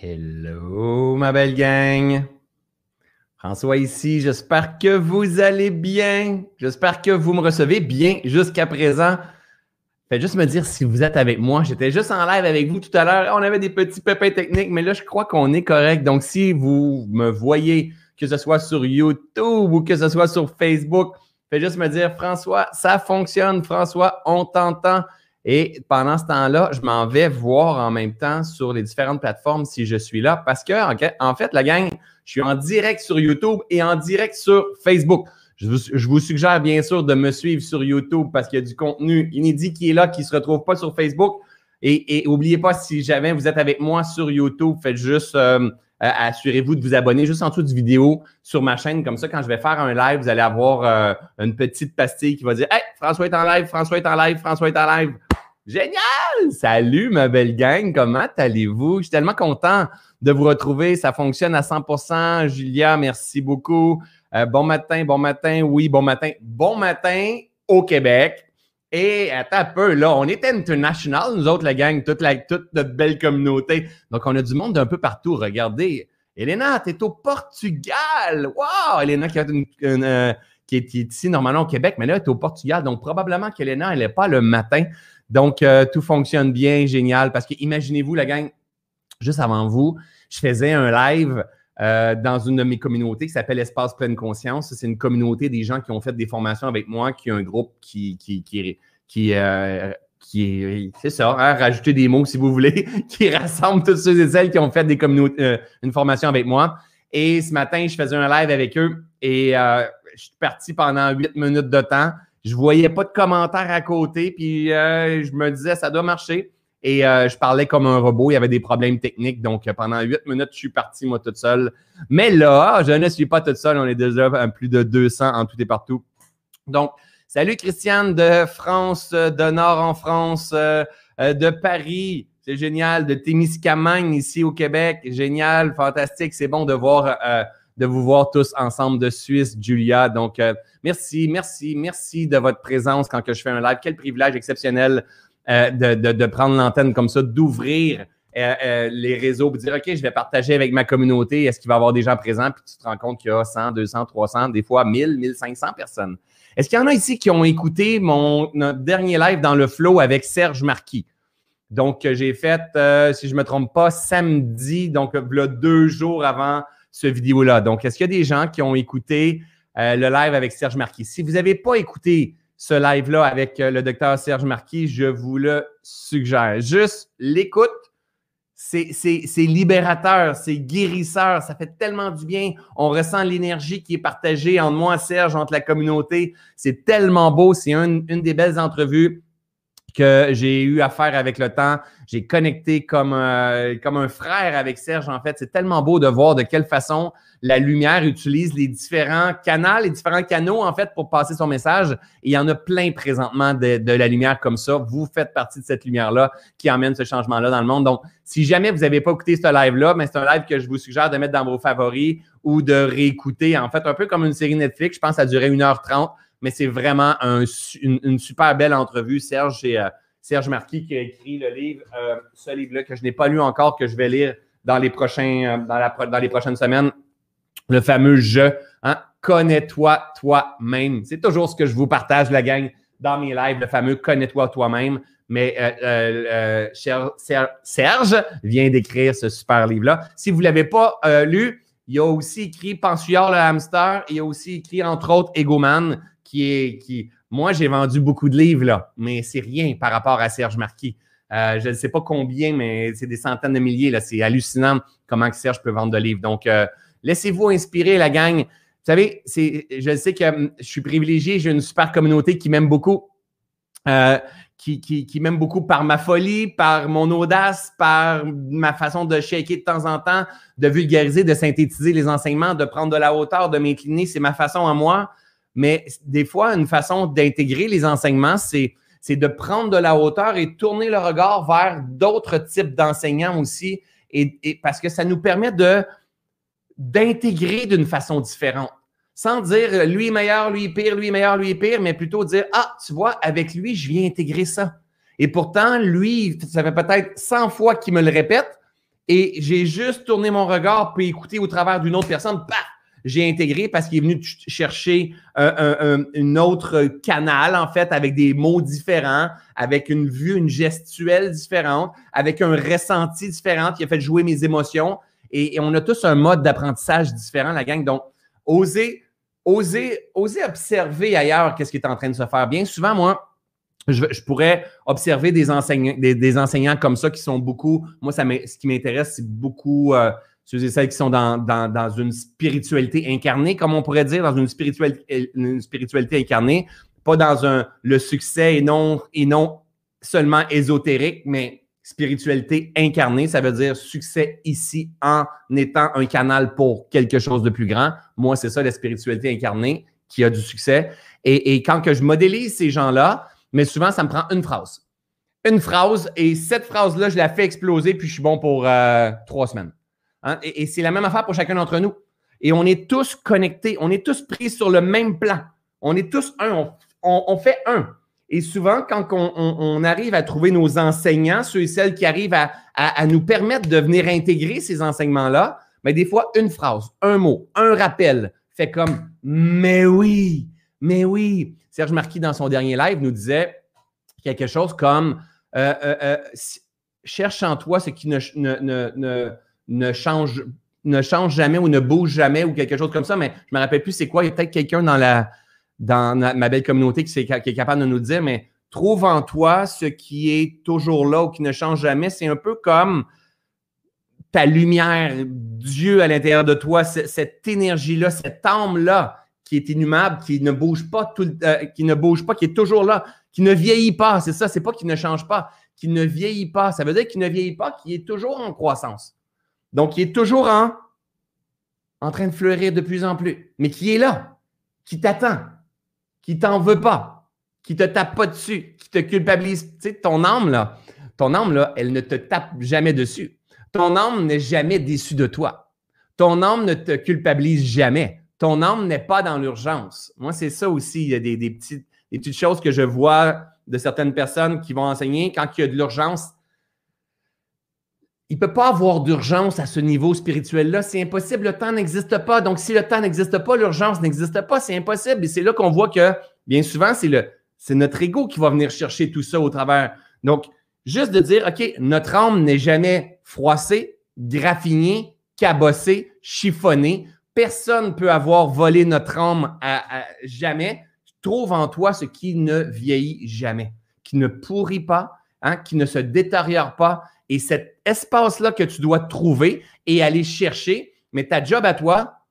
Hello, ma belle gang. François ici. J'espère que vous allez bien. J'espère que vous me recevez bien jusqu'à présent. Faites juste me dire si vous êtes avec moi. J'étais juste en live avec vous tout à l'heure. On avait des petits pépins techniques, mais là, je crois qu'on est correct. Donc, si vous me voyez, que ce soit sur YouTube ou que ce soit sur Facebook, faites juste me dire, François, ça fonctionne. François, on t'entend. Et pendant ce temps-là, je m'en vais voir en même temps sur les différentes plateformes si je suis là parce que, en fait, la gang, je suis en direct sur YouTube et en direct sur Facebook. Je vous, suggère bien sûr de me suivre sur YouTube parce qu'il y a du contenu inédit qui est là, qui ne se retrouve pas sur Facebook. Et, n'oubliez pas, si jamais vous êtes avec moi sur YouTube, faites juste, euh, euh, assurez-vous de vous abonner juste en dessous du vidéo sur ma chaîne. Comme ça, quand je vais faire un live, vous allez avoir euh, une petite pastille qui va dire Hey, François est en live, François est en live, François est en live. Génial! Salut ma belle gang, comment allez-vous? Je suis tellement content de vous retrouver. Ça fonctionne à 100%. Julia, merci beaucoup. Euh, bon matin, bon matin, oui, bon matin. Bon matin au Québec. Et attends un peu, là, on est international, nous autres, la gang, toute, la, notre belle communauté. Donc, on a du monde d'un peu partout. Regardez. Elena, tu es au Portugal. Wow! Elena qui, euh, qui, est, ici normalement au Québec, mais là, elle est au Portugal. Donc, probablement qu'Elena, elle n'est pas le matin. Donc, euh, tout fonctionne bien, génial. Parce que imaginez-vous, la gang, juste avant vous, je faisais un live euh, dans une de mes communautés qui s'appelle Espace Pleine Conscience. C'est une communauté des gens qui ont fait des formations avec moi, qui a un groupe qui, qui, qui, qui, euh, qui est, c'est ça, hein, rajouter des mots si vous voulez, qui rassemble tous ceux et celles qui ont fait des communautés, une formation avec moi. Et ce matin, je faisais un live avec eux et je suis parti pendant huit minutes de temps. Je voyais pas de commentaires à côté, puis euh, je me disais, ça doit marcher. Et euh, je parlais comme un robot, il y avait des problèmes techniques. Donc, pendant huit minutes, je suis parti, moi, toute seule. Mais là, je ne suis pas toute seule. On est déjà plus de 200 en tout et partout. Donc, salut Christiane de France, de Nord en France, euh, de Paris. C'est génial. De Témiscamingue, ici au Québec. Génial, fantastique. C'est bon de voir de vous voir tous ensemble de Suisse, Julia. Donc, euh, merci, merci, merci de votre présence quand je fais un live. Quel privilège exceptionnel euh, de, de, prendre l'antenne comme ça, d'ouvrir euh, les réseaux, pour dire, OK, je vais partager avec ma communauté. Est-ce qu'il va y avoir des gens présents? Puis tu te rends compte qu'il y a 100, 200, 300, des fois 1000, 1500 personnes. Est-ce qu'il y en a ici qui ont écouté mon dernier live dans le flow avec Serge Marquis? Donc, j'ai fait, si je ne me trompe pas, samedi, donc là, deux jours avant ce vidéo-là. Donc, est-ce qu'il y a des gens qui ont écouté euh, le live avec Serge Marquis? Si vous n'avez pas écouté ce live-là avec euh, le docteur Serge Marquis, je vous le suggère. Juste l'écoute, c'est libérateur, c'est guérisseur, ça fait tellement du bien. On ressent l'énergie qui est partagée entre moi, Serge, entre la communauté. C'est tellement beau. C'est une des belles entrevues que j'ai eu à faire avec le temps. J'ai connecté comme, euh, comme un frère avec Serge, en fait. C'est tellement beau de voir de quelle façon la lumière utilise les différents canaux, les différents canaux, en fait, pour passer son message. Et il y en a plein présentement de, de la lumière comme ça. Vous faites partie de cette lumière-là qui emmène ce changement-là dans le monde. Donc, si jamais vous n'avez pas écouté ce live-là, mais c'est un live que je vous suggère de mettre dans vos favoris ou de réécouter. En fait, un peu comme une série Netflix. Je pense que ça durait 1h30 mais c'est vraiment une, super belle entrevue. Serge, c'est euh, Serge Marquis qui a écrit le livre, euh, ce livre-là que je n'ai pas lu encore, que je vais lire dans les, prochains, euh, dans, les prochaines semaines. Le fameux je. Hein? Connais-toi toi-même. C'est toujours ce que je vous partage, la gang, dans mes lives, le fameux connais-toi toi-même. Mais Serge vient d'écrire ce super livre-là. Si vous ne l'avez pas lu, il a aussi écrit Pensuyard le hamster. Il a aussi écrit, entre autres, Egoman, qui est. Qui, moi, j'ai vendu beaucoup de livres, là, mais c'est rien par rapport à Serge Marquis. Euh, je ne sais pas combien, mais c'est des centaines de milliers. Là. C'est hallucinant comment Serge peut vendre de livres. Donc, euh, laissez-vous inspirer, la gang. Vous savez, c'est, je sais que hum, je suis privilégié, j'ai une super communauté qui m'aime beaucoup. Euh, qui, qui, qui m'aime beaucoup par ma folie, par mon audace, par ma façon de shaker de temps en temps, de vulgariser, de synthétiser les enseignements, de prendre de la hauteur, de m'incliner. C'est ma façon à moi. Mais des fois, une façon d'intégrer les enseignements, c'est, de prendre de la hauteur et tourner le regard vers d'autres types d'enseignants aussi, et, parce que ça nous permet de, d'intégrer d'une façon différente. Sans dire lui est meilleur, lui est pire, lui est meilleur, lui est pire, mais plutôt dire Ah, tu vois, avec lui, je viens intégrer ça. Et pourtant, lui, ça fait peut-être 100 fois qu'il me le répète, Et j'ai juste tourné mon regard puis écouté au travers d'une autre personne. Paf! J'ai intégré parce qu'il est venu chercher un, une autre canal, en fait, avec des mots différents, avec une vue, une gestuelle différente, avec un ressenti différent qui a fait jouer mes émotions. Et, on a tous un mode d'apprentissage différent, la gang. Donc, oser, oser observer ailleurs qu'est-ce qui est en train de se faire. Bien souvent, moi, je, pourrais observer des enseignants, des, enseignants comme ça qui sont beaucoup. Moi, ce qui m'intéresse, c'est beaucoup euh, ceux et celles qui sont dans, dans, une spiritualité incarnée, comme on pourrait dire, dans une spiritualité, une spiritualité incarnée, pas dans un, le succès et non, et non seulement ésotérique, mais spiritualité incarnée, ça veut dire succès ici en étant un canal pour quelque chose de plus grand. Moi, c'est ça la spiritualité incarnée qui a du succès. Et, et quand que je modélise ces gens-là, mais souvent, ça me prend une phrase. Une phrase, et cette phrase-là, je la fais exploser, puis je suis bon pour euh, trois semaines. Hein? Et, c'est la même affaire pour chacun d'entre nous. Et on est tous connectés, on est tous pris sur le même plan. On est tous un, on fait un. Et souvent, quand on, arrive à trouver nos enseignants, ceux et celles qui arrivent à, nous permettre de venir intégrer ces enseignements-là, mais ben, des fois, une phrase, un mot, un rappel fait comme Mais oui, mais oui. Serge Marquis, dans son dernier live, nous disait quelque chose comme euh, euh, euh, Cherche en toi ce qui ne, ne, ne change jamais ou ne bouge jamais ou quelque chose comme ça, mais je ne me rappelle plus c'est quoi. Il y a peut-être quelqu'un dans ma belle communauté qui, est capable de nous dire, mais trouve en toi ce qui est toujours là ou qui ne change jamais. C'est un peu comme ta lumière, Dieu à l'intérieur de toi, cette énergie-là, cette âme-là qui est inhumable, qui ne bouge pas, tout, euh, qui ne bouge pas, qui est toujours là, qui ne vieillit pas. C'est ça, c'est pas qui ne change pas, qui ne vieillit pas. Ça veut dire qu'il ne vieillit pas, qui est toujours en croissance. Donc, qui est toujours en, en train de fleurir de plus en plus, mais qui est là, qui t'attend, qui t'en veut pas, qui te tape pas dessus, qui te culpabilise. Tu sais, ton âme, là, ton âme, là, elle ne te tape jamais dessus. Ton âme n'est jamais déçue de toi. Ton âme ne te culpabilise jamais. Ton âme n'est pas dans l'urgence. Moi, c'est ça aussi. Il y a des, petites, des petites choses que je vois de certaines personnes qui vont enseigner. Quand il y a de l'urgence, il ne peut pas avoir d'urgence à ce niveau spirituel-là. C'est impossible. Le temps n'existe pas. Donc, si le temps n'existe pas, l'urgence n'existe pas. C'est impossible. Et c'est là qu'on voit que, bien souvent, c'est, le, c'est notre ego qui va venir chercher tout ça au travers. Donc, juste de dire, OK, notre âme n'est jamais froissée, graffinée, cabossée, chiffonnée. Personne ne peut avoir volé notre âme à, jamais. Trouve en toi ce qui ne vieillit jamais, qui ne pourrit pas, hein, qui ne se détériore pas et cet espace-là que tu dois trouver et aller chercher, mais ta job à toi,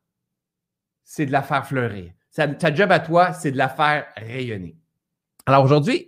c'est de la faire fleurir. Ta job à toi, c'est de la faire rayonner. Alors aujourd'hui,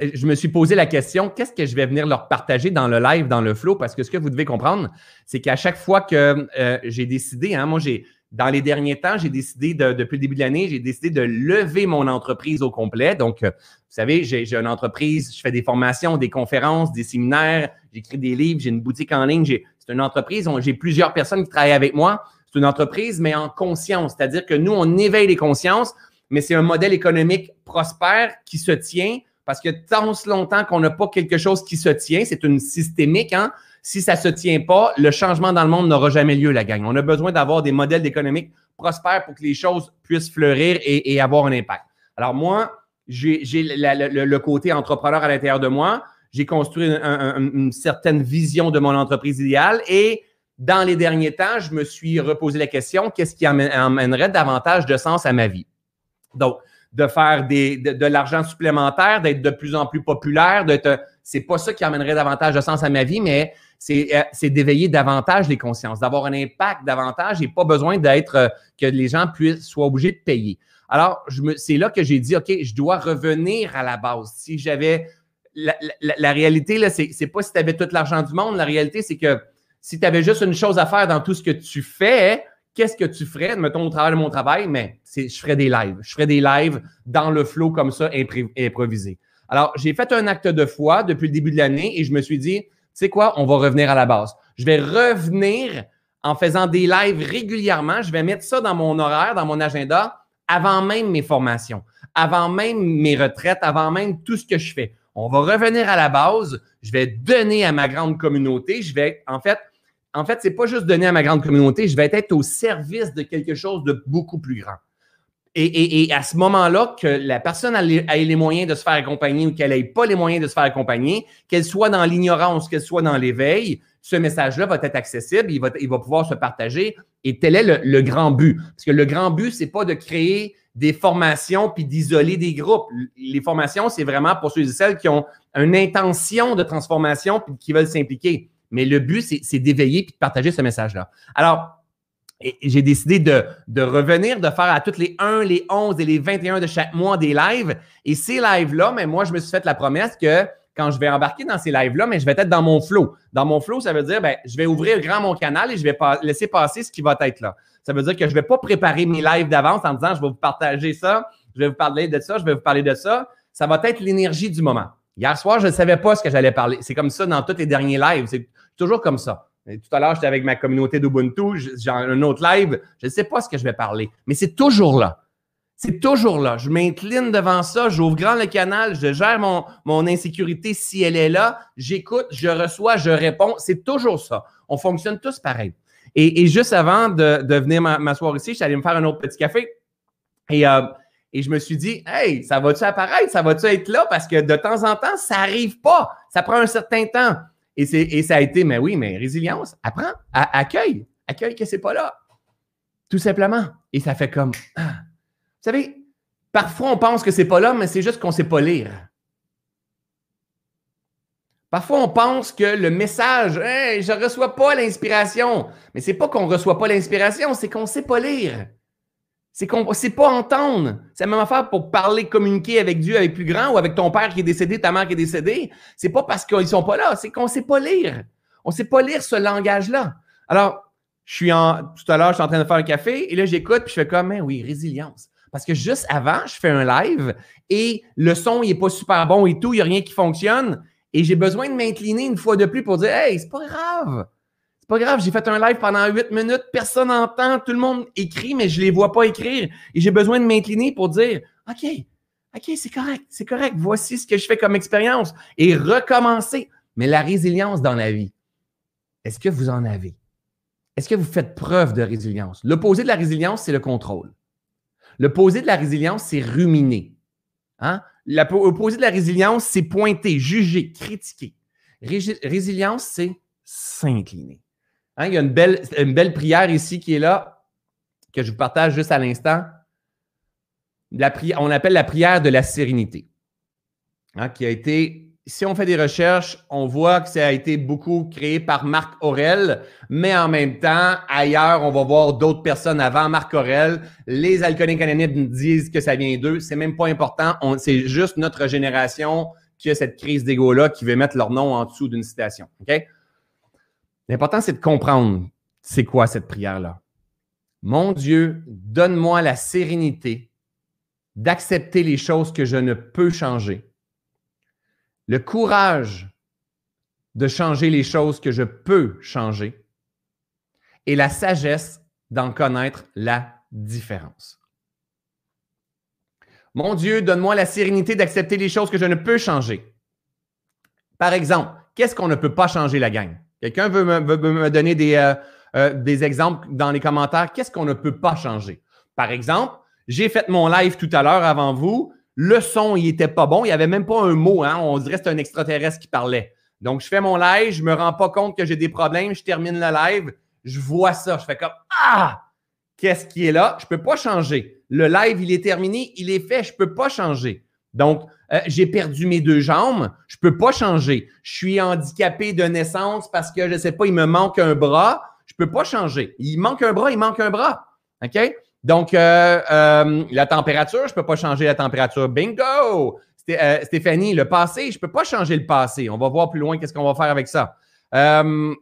je me suis posé la question, qu'est-ce que je vais venir leur partager dans le live, dans le flow? Parce que ce que vous devez comprendre, c'est qu'à chaque fois que euh, j'ai décidé, hein, moi, j'ai, dans les derniers temps, j'ai décidé, depuis le début de l'année, j'ai décidé de lever mon entreprise au complet. Donc, euh, vous savez, j'ai une entreprise, je fais des formations, des conférences, des séminaires, j'écris des livres, j'ai une boutique en ligne. C'est une entreprise, j'ai plusieurs personnes qui travaillent avec moi. C'est une entreprise, mais en conscience. C'est-à-dire que nous, on éveille les consciences, mais c'est un modèle économique prospère qui se tient parce que tant longtemps qu'on n'a pas quelque chose qui se tient, c'est une systémique, hein? Si ça ne se tient pas, le changement dans le monde n'aura jamais lieu, la gang. On a besoin d'avoir des modèles économiques prospères pour que les choses puissent fleurir et, avoir un impact. Alors moi, j'ai le, côté entrepreneur à l'intérieur de moi. J'ai construit une certaine vision de mon entreprise idéale et dans les derniers temps, je me suis reposé la question, qu'est-ce qui amènerait davantage de sens à ma vie? Donc, de faire des, de, l'argent supplémentaire, d'être de plus en plus populaire, d'être, c'est pas ça qui amènerait davantage de sens à ma vie, mais euh, c'est d'éveiller davantage les consciences, d'avoir un impact davantage et pas besoin d'être euh, que les gens puissent soient obligés de payer. Alors, c'est là que j'ai dit, OK, je dois revenir à la base. Si j'avais la, réalité, là, c'est, pas si tu avais tout l'argent du monde. La réalité, c'est que si tu avais juste une chose à faire dans tout ce que tu fais, qu'est-ce que tu ferais, mettons, au travail de mon travail? Mais je ferais des lives. Je ferais des lives dans le flow comme ça, improvisé. Alors, j'ai fait un acte de foi depuis le début de l'année et je me suis dit, sais quoi, on va revenir à la base. Je vais revenir en faisant des lives régulièrement. Je vais mettre ça dans mon horaire, dans mon agenda, avant même mes formations, avant même mes retraites, avant même tout ce que je fais. On va revenir à la base. Je vais donner à ma grande communauté. Je vais, en fait, en fait, c'est pas juste donner à ma grande communauté, je vais être au service de quelque chose de beaucoup plus grand. Et, à ce moment-là, que la personne ait les moyens de se faire accompagner ou qu'elle n'ait pas les moyens de se faire accompagner, qu'elle soit dans l'ignorance, qu'elle soit dans l'éveil, ce message-là va être accessible, il va, il va pouvoir se partager. Et tel est le, grand but. Parce que le grand but, c'est pas de créer des formations puis d'isoler des groupes. Les formations, c'est vraiment pour ceux et celles qui ont une intention de transformation puis qui veulent s'impliquer. Mais le but, c'est d'éveiller puis de partager ce message-là. Alors, j'ai décidé de, de, revenir, de faire à toutes les 1, les 11 et les 21 de chaque mois des lives. Et ces lives-là, mais moi, je me suis fait la promesse que quand je vais embarquer dans ces lives-là, mais je vais être dans mon flow. Dans mon flow, ça veut dire, ben, je vais ouvrir grand mon canal et je vais laisser passer ce qui va être là. Ça veut dire que je ne vais pas préparer mes lives d'avance en disant, je vais vous partager ça, je vais vous parler de ça, je vais vous parler de ça. Ça va être l'énergie du moment. Hier soir, je ne savais pas ce que j'allais parler. C'est comme ça dans tous les derniers lives. C'est toujours comme ça. Tout à l'heure, j'étais avec ma communauté d'Ubuntu, j'ai un autre live, je ne sais pas ce que je vais parler, mais c'est toujours là. C'est toujours là. Je m'incline devant ça, j'ouvre grand le canal, je gère mon, mon insécurité si elle est là, j'écoute, je reçois, je réponds. C'est toujours ça. On fonctionne tous pareil. Et, juste avant de, de venir m'asseoir ici, je suis allé me faire un autre petit café. Et, euh, et je me suis dit, hey, ça va-tu apparaître? Ça va-tu être là? Parce que de temps en temps, ça n'arrive pas. Ça prend un certain temps. Et, et ça a été, mais oui, mais résilience, apprends, accueille, accueille que c'est pas là. Tout simplement. Et ça fait comme, ah, vous savez, parfois on pense que c'est pas là, mais c'est juste qu'on sait pas lire. Parfois, on pense que le message, je ne reçois pas l'inspiration. Mais ce n'est pas qu'on ne reçoit pas l'inspiration, c'est qu'on ne sait pas lire. C'est qu'on ne sait pas entendre. C'est la même affaire pour parler, communiquer avec Dieu, avec plus grand, ou avec ton père qui est décédé, ta mère qui est décédée. C'est pas parce qu'ils ne sont pas là, c'est qu'on ne sait pas lire. On ne sait pas lire ce langage-là. Alors, je suis en, tout à l'heure, je suis en train de faire un café, et là, j'écoute, puis je fais comme, oui, résilience. Parce que juste avant, je fais un live et le son, il n'est pas super bon et tout, il n'y a rien qui fonctionne. Et j'ai besoin de m'incliner une fois de plus pour dire Hey, c'est pas grave. Pas grave, j'ai fait un live pendant huit minutes, personne n'entend, tout le monde écrit, mais je ne les vois pas écrire. Et j'ai besoin de m'incliner pour dire OK, OK, c'est correct, c'est correct, voici ce que je fais comme expérience. Et recommencer. Mais la résilience dans la vie, est-ce que vous en avez? Est-ce que vous faites preuve de résilience? L'opposé de la résilience, c'est le contrôle. L'opposé de la résilience, c'est ruminer. Hein? L'opposé de la résilience, c'est pointer, juger, critiquer. résilience, c'est s'incliner. Hein? Il y a une belle, prière ici qui est là, que je vous partage juste à l'instant. on appelle la prière de la sérénité, hein? qui a été si on fait des recherches, on voit que ça a été beaucoup créé par Marc Aurel, mais en même temps, ailleurs, on va voir d'autres personnes avant Marc Aurel. Les alcooliques anonymes disent que ça vient d'eux. C'est même pas important. C'est juste notre génération qui a cette crise d'ego-là qui veut mettre leur nom en dessous d'une citation. L'important, c'est de comprendre c'est quoi cette prière-là. Mon Dieu, donne-moi la sérénité d'accepter les choses que je ne peux changer le courage de changer les choses que je peux changer et la sagesse d'en connaître la différence. Mon Dieu, donne-moi la sérénité d'accepter les choses que je ne peux changer. Par exemple, qu'est-ce qu'on ne peut pas changer la gang? Quelqu'un veut me, donner des, euh, euh, des exemples dans les commentaires. Qu'est-ce qu'on ne peut pas changer? Par exemple, j'ai fait mon live tout à l'heure avant vous. Le son, il était pas bon. Il n'y avait même pas un mot. Hein? On dirait que c'est un extraterrestre qui parlait. Donc, je fais mon live, je me rends pas compte que j'ai des problèmes, je termine le live, je vois ça, je fais comme Ah! Qu'est-ce qui est là? Je ne peux pas changer. Le live, il est terminé, il est fait, je ne peux pas changer. Donc, euh, j'ai perdu mes deux jambes, je ne peux pas changer. Je suis handicapé de naissance parce que, je ne sais pas, il me manque un bras, je ne peux pas changer. Il manque un bras, il manque un bras. OK? Donc, euh, euh, la température, je ne peux pas changer la température. Bingo! Stéphanie, le passé, je ne peux pas changer le passé. On va voir plus loin qu'est-ce qu'on va faire avec ça. le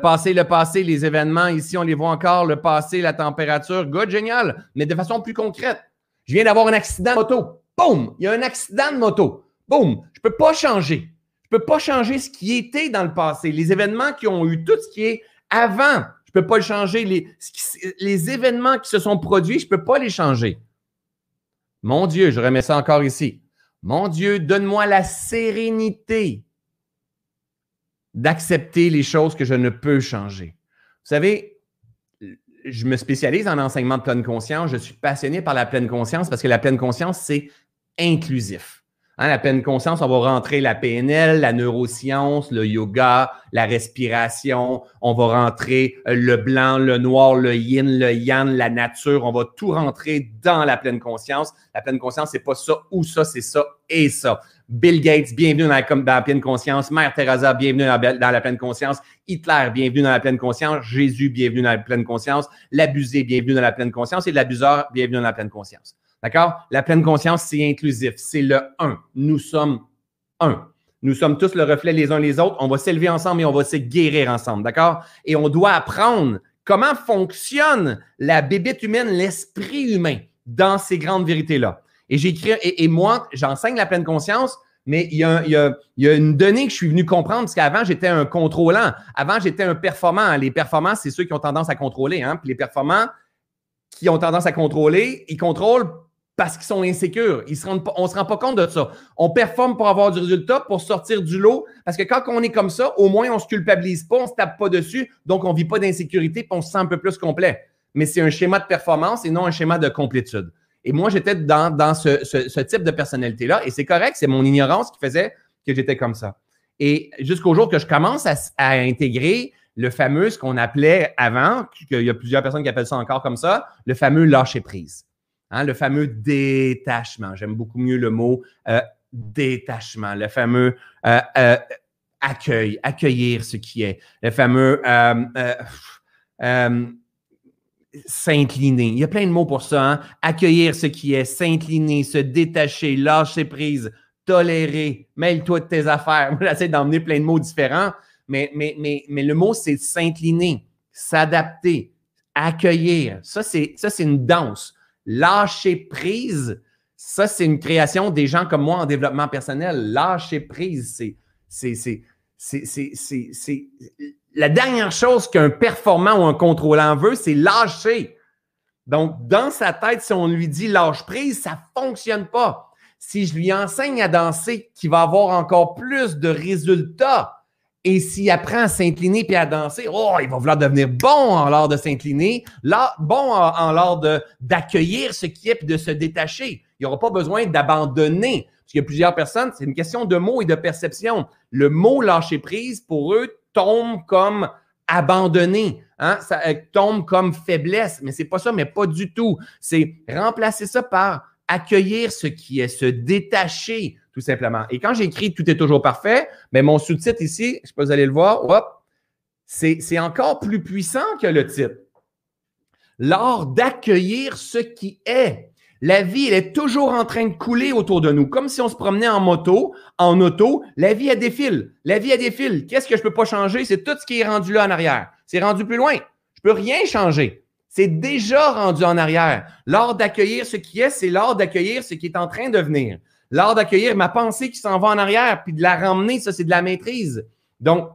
passé, le passé, les événements, ici, on les voit encore. Le passé, la température. Good, génial. Mais de façon plus concrète. Je viens d'avoir un accident de moto. Boum! Il y a un accident de moto. Boum! Je ne peux pas changer. Je ne peux pas changer ce qui était dans le passé. Les événements qui ont eu tout ce qui est avant je ne peux pas le changer. Les, événements qui se sont produits, je ne peux pas les changer. Mon Dieu, je remets ça encore ici. Mon Dieu, donne-moi la sérénité d'accepter les choses que je ne peux changer. Vous savez, je me spécialise en enseignement de pleine conscience. Je suis passionné par la pleine conscience parce que la pleine conscience, c'est inclusif. Hein, la pleine conscience, on va rentrer la PNL, la neuroscience, le yoga, la respiration. On va rentrer euh, le blanc, le noir, le yin, le yang, la nature. On va tout rentrer dans la pleine conscience. La pleine conscience, c'est pas ça ou ça, c'est ça et ça. Bill Gates, bienvenue dans la, pleine conscience. Mère Teresa, bienvenue dans la, pleine conscience. Hitler, bienvenue dans la pleine conscience. Jésus, bienvenue dans la pleine conscience. L'abusé, bienvenue dans la pleine conscience. Et l'abuseur, bienvenue dans la pleine conscience. D'accord? La pleine conscience, c'est inclusif. C'est le un. Nous sommes un. Nous sommes tous le reflet les uns les autres. On va s'élever ensemble et on va se guérir ensemble. D'accord? Et on doit apprendre comment fonctionne la bébête humaine, l'esprit humain dans ces grandes vérités-là. Et j'écris, et, moi, j'enseigne la pleine conscience, mais il y, a, il, y a, une donnée que je suis venu comprendre, parce qu'avant, j'étais un contrôlant. Avant, j'étais un performant. Les performants, c'est ceux qui ont tendance à contrôler. Hein? Puis les performants qui ont tendance à contrôler, ils contrôlent parce qu'ils sont insécures. On ne se rend pas compte de ça. On performe pour avoir du résultat, pour sortir du lot, parce que quand on est comme ça, au moins on ne se culpabilise pas, on ne se tape pas dessus, donc on ne vit pas d'insécurité, puis on se sent un peu plus complet. Mais c'est un schéma de performance et non un schéma de complétude. Et moi, j'étais dans, dans ce, type de personnalité-là, et c'est correct, c'est mon ignorance qui faisait que j'étais comme ça. Et jusqu'au jour que je commence à, à intégrer le fameux, ce qu'on appelait avant, qu'il y a plusieurs personnes qui appellent ça encore comme ça, le fameux lâcher prise. Hein, le fameux détachement. J'aime beaucoup mieux le mot euh, détachement, le fameux euh, euh, accueil, accueillir ce qui est, le fameux s'incliner. Il y a plein de mots pour ça. Hein. Accueillir ce qui est, s'incliner, se détacher, lâcher prise, tolérer, mêle-toi de tes affaires. j'essaie d'emmener plein de mots différents, mais, mais, le mot, c'est s'incliner, s'adapter, accueillir. Ça, c'est une danse. Lâcher prise, ça, c'est une création des gens comme moi en développement personnel. Lâcher prise, c'est, la dernière chose qu'un performant ou un contrôlant veut, c'est lâcher. Donc, dans sa tête, si on lui dit lâche prise, ça ne fonctionne pas. Si je lui enseigne à danser, qu'il va avoir encore plus de résultats, et s'il apprend à s'incliner puis à danser, oh, il va vouloir devenir bon en l'art de s'incliner, bon en, l'art d'accueillir ce qui est et de se détacher. Il n'y aura pas besoin d'abandonner. Parce qu'il y a plusieurs personnes, c'est une question de mots et de perception. Le mot lâcher prise, pour eux, tombe comme abandonner. Hein? Ça euh, tombe comme faiblesse. Mais c'est pas ça, mais pas du tout. C'est remplacer ça par accueillir ce qui est, se détacher tout simplement. Et quand j'écris Tout est toujours parfait, mais mon sous-titre ici, je si vous allez le voir, hop, c'est encore plus puissant que le titre. L'art d'accueillir ce qui est. La vie, elle est toujours en train de couler autour de nous, comme si on se promenait en moto, en auto. La vie, elle défile. La vie, elle défile. Qu'est-ce que je ne peux pas changer? C'est tout ce qui est rendu là en arrière. C'est rendu plus loin. Je peux rien changer. C'est déjà rendu en arrière. L'art d'accueillir ce qui est, c'est l'art d'accueillir ce qui est en train de venir. L'art d'accueillir ma pensée qui s'en va en arrière, puis de la ramener, ça, c'est de la maîtrise. Donc,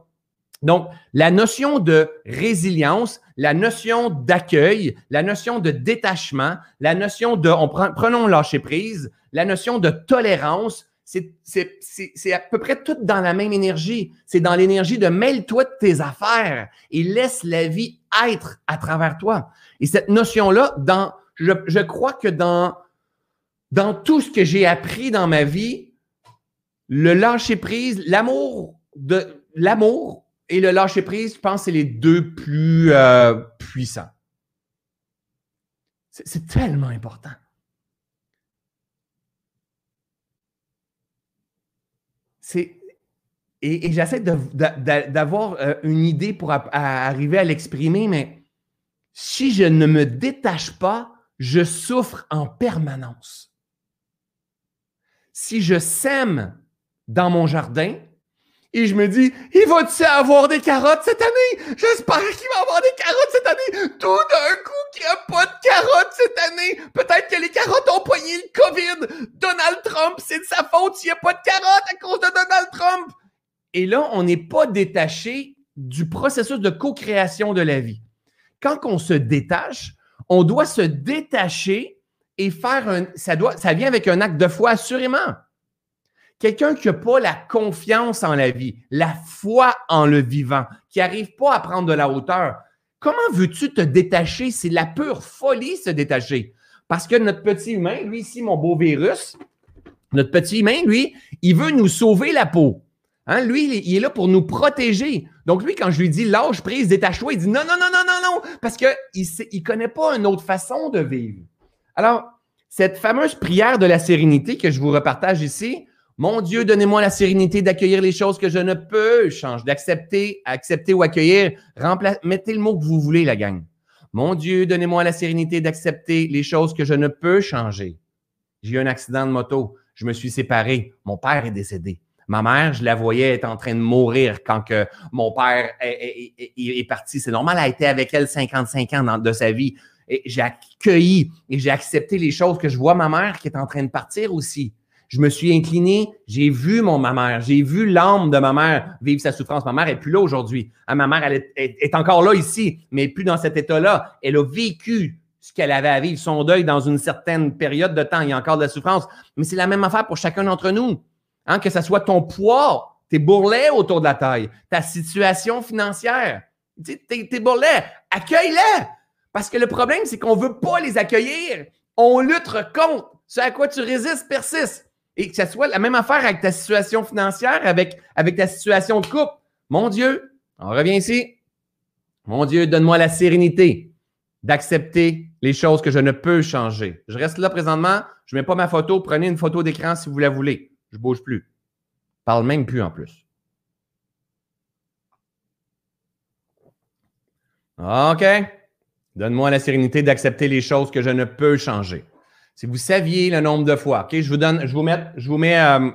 donc, la notion de résilience, la notion d'accueil, la notion de détachement, la notion de, on prend, prenons lâcher prise, la notion de tolérance, c'est à peu près tout dans la même énergie. C'est dans l'énergie de mêle-toi de tes affaires et laisse la vie être à travers toi. Et cette notion-là, dans, je, je crois que dans dans tout ce que j'ai appris dans ma vie, le lâcher prise, l'amour de l'amour et le lâcher prise, je pense, c'est les deux plus euh, puissants. C'est tellement important. C'est et, j'essaie d'avoir euh, une idée pour arriver à l'exprimer, mais si je ne me détache pas, je souffre en permanence si je sème dans mon jardin et je me dis, il va-tu avoir des carottes cette année? J'espère qu'il va avoir des carottes cette année. Tout d'un coup, qu'il n'y a pas de carottes cette année. Peut-être que les carottes ont poigné le COVID. Donald Trump, c'est de sa faute s'il n'y a pas de carottes à cause de Donald Trump. Et là, on n'est pas détaché du processus de co-création de la vie. Quand on se détache, on doit se détacher et faire un. Ça, doit, ça vient avec un acte de foi, assurément. Quelqu'un qui n'a pas la confiance en la vie, la foi en le vivant, qui n'arrive pas à prendre de la hauteur. Comment veux-tu te détacher? C'est la pure folie se détacher. Parce que notre petit humain, lui ici, mon beau virus, notre petit humain, lui, il veut nous sauver la peau. Hein? Lui, il est là pour nous protéger. Donc, lui, quand je lui dis lâche prise, détache-toi, il dit non, non, non, non, non, non, parce qu'il ne connaît pas une autre façon de vivre. Alors, cette fameuse prière de la sérénité que je vous repartage ici, mon Dieu, donnez-moi la sérénité d'accueillir les choses que je ne peux changer, d'accepter, accepter ou accueillir. mettez le mot que vous voulez, la gang. Mon Dieu, donnez-moi la sérénité d'accepter les choses que je ne peux changer. J'ai eu un accident de moto. Je me suis séparé. Mon père est décédé. Ma mère, je la voyais être en train de mourir quand mon père est, parti. C'est normal, elle a été avec elle 55 ans de sa vie. Et j'ai accueilli et j'ai accepté les choses que je vois ma mère qui est en train de partir aussi je me suis incliné, j'ai vu mon ma mère, j'ai vu l'âme de ma mère vivre sa souffrance. Ma mère est plus là aujourd'hui. Hein, ma mère, elle est, encore là ici, mais plus dans cet état-là. Elle a vécu ce qu'elle avait à vivre, son deuil dans une certaine période de temps. Il y a encore de la souffrance. Mais c'est la même affaire pour chacun d'entre nous. Hein, que ce soit ton poids, tes bourrelets autour de la taille, ta situation financière, tes, tes bourrelets, accueille-les. Parce que le problème, c'est qu'on ne veut pas les accueillir. On lutte contre. Ce à quoi tu résistes persiste et que ce soit la même affaire avec ta situation financière, avec, ta situation de couple. Mon Dieu, on revient ici. Mon Dieu, donne-moi la sérénité d'accepter les choses que je ne peux changer. Je reste là présentement, je ne mets pas ma photo, prenez une photo d'écran si vous la voulez. Je ne bouge plus. Je parle même plus en plus. OK. Donne-moi la sérénité d'accepter les choses que je ne peux changer. Si vous saviez le nombre de fois, OK, je vous donne, je vous mets, je vous mets euh,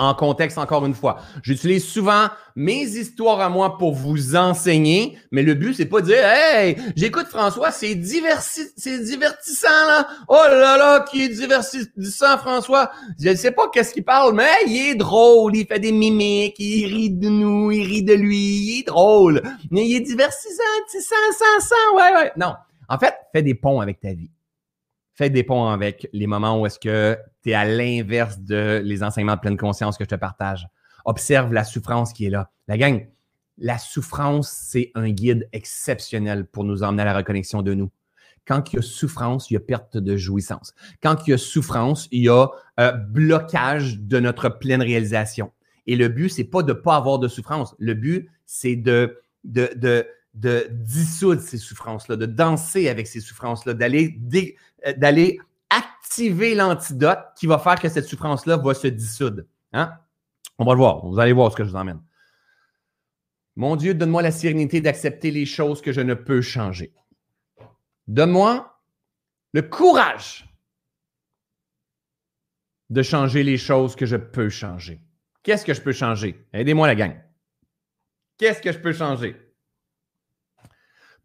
en contexte encore une fois. J'utilise souvent mes histoires à moi pour vous enseigner, mais le but, c'est pas de dire Hey, j'écoute François, c'est divertissant, là. Oh là là, qui est divertissant, François? Je ne sais pas qu'est-ce qu'il parle, mais il est drôle, il fait des mimiques, il rit de nous, il rit de lui, il est drôle. Mais il est divertissant, tissant, sans, sans, ouais, ouais. Non. En fait, fais des ponts avec ta vie fais des ponts avec les moments où est-ce que tu es à l'inverse de les enseignements de pleine conscience que je te partage. Observe la souffrance qui est là. La gang, la souffrance, c'est un guide exceptionnel pour nous emmener à la reconnexion de nous. Quand il y a souffrance, il y a perte de jouissance. Quand il y a souffrance, il y a euh, blocage de notre pleine réalisation. Et le but, c'est pas de ne pas avoir de souffrance. Le but, c'est de, de, de de dissoudre ces souffrances-là, de danser avec ces souffrances-là, d'aller, euh, d'aller activer l'antidote qui va faire que cette souffrance-là va se dissoudre. Hein? On va le voir. Vous allez voir ce que je vous emmène. Mon Dieu, donne-moi la sérénité d'accepter les choses que je ne peux changer. Donne-moi le courage de changer les choses que je peux changer. Qu'est-ce que je peux changer? Aidez-moi la gang. Qu'est-ce que je peux changer?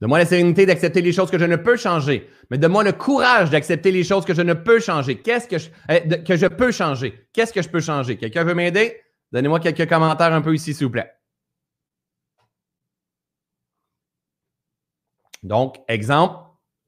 Donne-moi la sérénité d'accepter les choses que je ne peux changer. Mais donne-moi le courage d'accepter les choses que je ne peux changer. Qu'est-ce que je, euh, que je peux changer? Qu'est-ce que je peux changer? Quelqu'un veut m'aider? Donnez-moi quelques commentaires un peu ici, s'il vous plaît. Donc, exemple,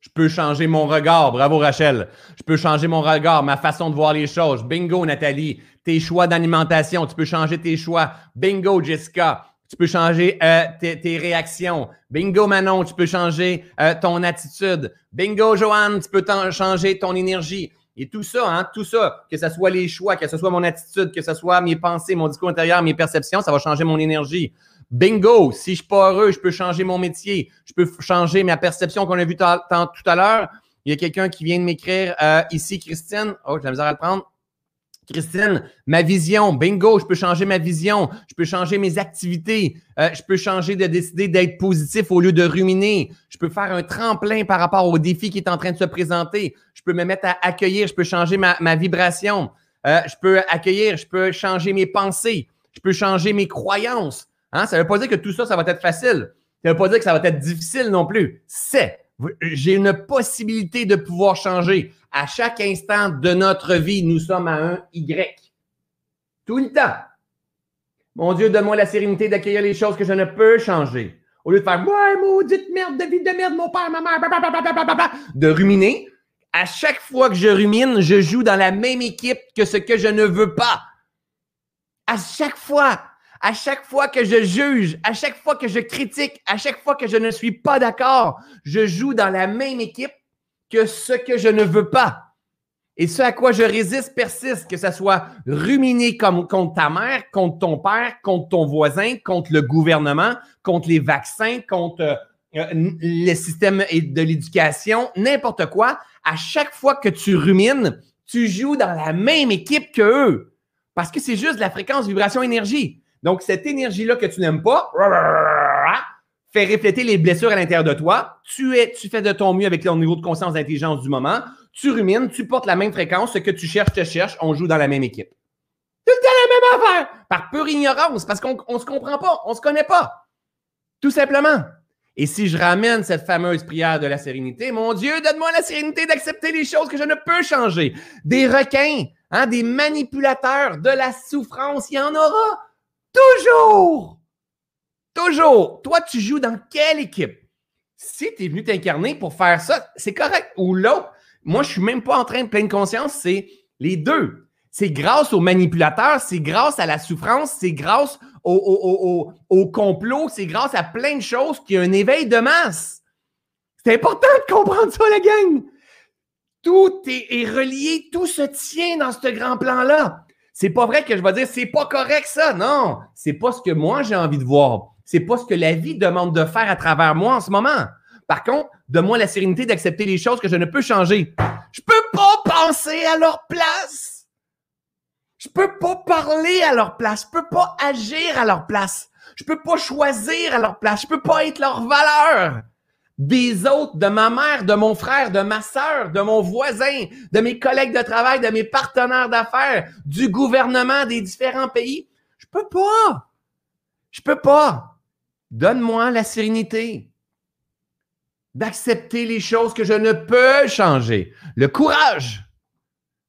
je peux changer mon regard. Bravo, Rachel. Je peux changer mon regard, ma façon de voir les choses. Bingo, Nathalie. Tes choix d'alimentation, tu peux changer tes choix. Bingo, Jessica tu peux changer euh, tes, réactions. Bingo, Manon, tu peux changer euh, ton attitude. Bingo, Joanne, tu peux changer ton énergie. Et tout ça, hein, tout ça, que ce soit les choix, que ce soit mon attitude, que ce soit mes pensées, mon discours intérieur, mes perceptions, ça va changer mon énergie. Bingo, si je suis pas heureux, je peux changer mon métier. Je peux changer ma perception qu'on a vu tout à l'heure. Il y a quelqu'un qui vient de m'écrire euh, ici, Christine. Oh, j'ai la misère à le prendre. Christine, ma vision, bingo, je peux changer ma vision, je peux changer mes activités, euh, je peux changer de décider d'être positif au lieu de ruminer, je peux faire un tremplin par rapport au défi qui est en train de se présenter, je peux me mettre à accueillir, je peux changer ma, vibration, euh, je peux accueillir, je peux changer mes pensées, je peux changer mes croyances. Hein? Ça ne veut pas dire que tout ça, ça va être facile. Ça ne veut pas dire que ça va être difficile non plus. C'est j'ai une possibilité de pouvoir changer. À chaque instant de notre vie, nous sommes à un Y. Tout le temps. Mon Dieu, donne-moi la sérénité d'accueillir les choses que je ne peux changer. Au lieu de faire Ouais, maudite merde de vie de merde, mon père, ma mère, de ruminer. À chaque fois que je rumine, je joue dans la même équipe que ce que je ne veux pas. À chaque fois, à chaque fois que je juge, à chaque fois que je critique, à chaque fois que je ne suis pas d'accord, je joue dans la même équipe que ce que je ne veux pas. Et ce à quoi je résiste persiste, que ce soit ruminer comme, contre ta mère, contre ton père, contre ton voisin, contre le gouvernement, contre les vaccins, contre euh, le système de l'éducation, n'importe quoi. À chaque fois que tu rumines, tu joues dans la même équipe que eux. Parce que c'est juste la fréquence vibration énergie. Donc, cette énergie-là que tu n'aimes pas fait refléter les blessures à l'intérieur de toi. Tu, es, tu fais de ton mieux avec ton niveau de conscience d'intelligence du moment tu rumines, tu portes la même fréquence, ce que tu cherches, te cherches, on joue dans la même équipe. Tout le la même affaire, par pure ignorance, parce qu'on ne se comprend pas, on ne se connaît pas. Tout simplement. Et si je ramène cette fameuse prière de la sérénité, mon Dieu, donne-moi la sérénité d'accepter les choses que je ne peux changer. Des requins, hein, des manipulateurs, de la souffrance, il y en aura toujours. Toujours. Toi, tu joues dans quelle équipe? Si tu es venu t'incarner pour faire ça, c'est correct. Ou l'autre, moi, je suis même pas en train de pleine conscience, c'est les deux. C'est grâce aux manipulateurs, c'est grâce à la souffrance, c'est grâce au, complot, c'est grâce à plein de choses qu'il y a un éveil de masse. C'est important de comprendre ça, la gang. Tout est, est relié, tout se tient dans ce grand plan-là. C'est pas vrai que je vais dire c'est pas correct ça. Non, c'est pas ce que moi j'ai envie de voir. C'est pas ce que la vie demande de faire à travers moi en ce moment. Par contre, donne-moi la sérénité d'accepter les choses que je ne peux changer. Je peux pas penser à leur place. Je peux pas parler à leur place. Je peux pas agir à leur place. Je peux pas choisir à leur place. Je peux pas être leur valeur. Des autres, de ma mère, de mon frère, de ma sœur, de mon voisin, de mes collègues de travail, de mes partenaires d'affaires, du gouvernement des différents pays. Je peux pas. Je peux pas. Donne-moi la sérénité d'accepter les choses que je ne peux changer. Le courage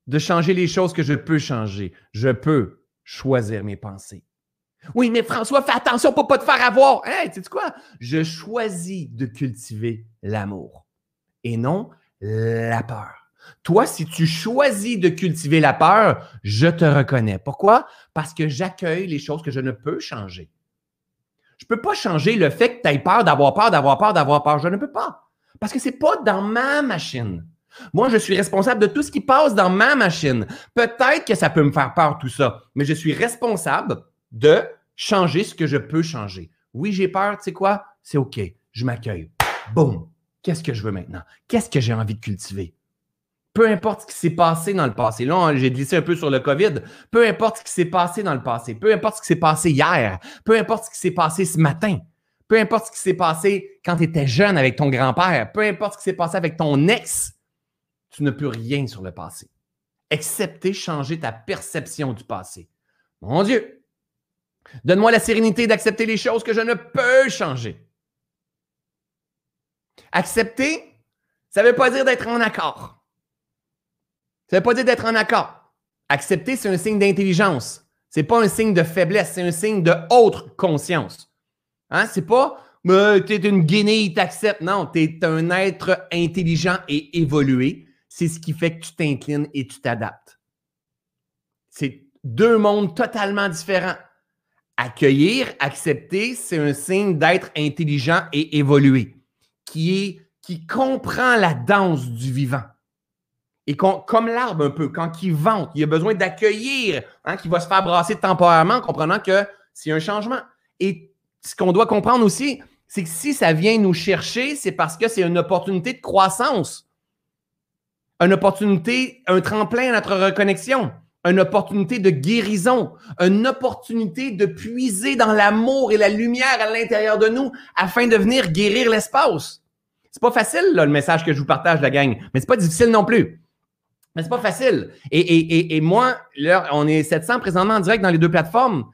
de changer les choses que je peux changer. Je peux choisir mes pensées. Oui, mais François, fais attention pour pas te faire avoir. Hey, tu sais quoi? Je choisis de cultiver l'amour et non la peur. Toi, si tu choisis de cultiver la peur, je te reconnais. Pourquoi? Parce que j'accueille les choses que je ne peux changer. Je ne peux pas changer le fait que tu aies peur d'avoir peur, d'avoir peur, d'avoir peur. Je ne peux pas. Parce que ce n'est pas dans ma machine. Moi, je suis responsable de tout ce qui passe dans ma machine. Peut-être que ça peut me faire peur, tout ça, mais je suis responsable de changer ce que je peux changer. Oui, j'ai peur, tu sais quoi? C'est OK. Je m'accueille. Boum. Qu'est-ce que je veux maintenant? Qu'est-ce que j'ai envie de cultiver? Peu importe ce qui s'est passé dans le passé. Là, j'ai glissé un peu sur le COVID. Peu importe ce qui s'est passé dans le passé. Peu importe ce qui s'est passé hier. Peu importe ce qui s'est passé ce matin. Peu importe ce qui s'est passé quand tu étais jeune avec ton grand-père. Peu importe ce qui s'est passé avec ton ex. Tu ne peux rien sur le passé. Excepté changer ta perception du passé. Mon Dieu, donne-moi la sérénité d'accepter les choses que je ne peux changer. Accepter, ça ne veut pas dire d'être en accord. Ça ne veut pas dire d'être en accord. Accepter, c'est un signe d'intelligence. Ce n'est pas un signe de faiblesse, c'est un signe de haute conscience. Hein? C'est pas tu es une guinée, t'accepte. Non, tu es un être intelligent et évolué. C'est ce qui fait que tu t'inclines et tu t'adaptes. C'est deux mondes totalement différents. Accueillir, accepter, c'est un signe d'être intelligent et évolué, qui, est, qui comprend la danse du vivant. Et comme l'arbre un peu, quand il vente, il a besoin d'accueillir, hein, qu'il va se faire brasser temporairement, en comprenant que c'est un changement. Et ce qu'on doit comprendre aussi, c'est que si ça vient nous chercher, c'est parce que c'est une opportunité de croissance, une opportunité, un tremplin à notre reconnexion, une opportunité de guérison, une opportunité de puiser dans l'amour et la lumière à l'intérieur de nous afin de venir guérir l'espace. C'est pas facile, le message que je vous partage, la gang, mais c'est pas difficile non plus. Mais c'est pas facile. Et, moi, là, on est 700 présentement en direct dans les deux plateformes.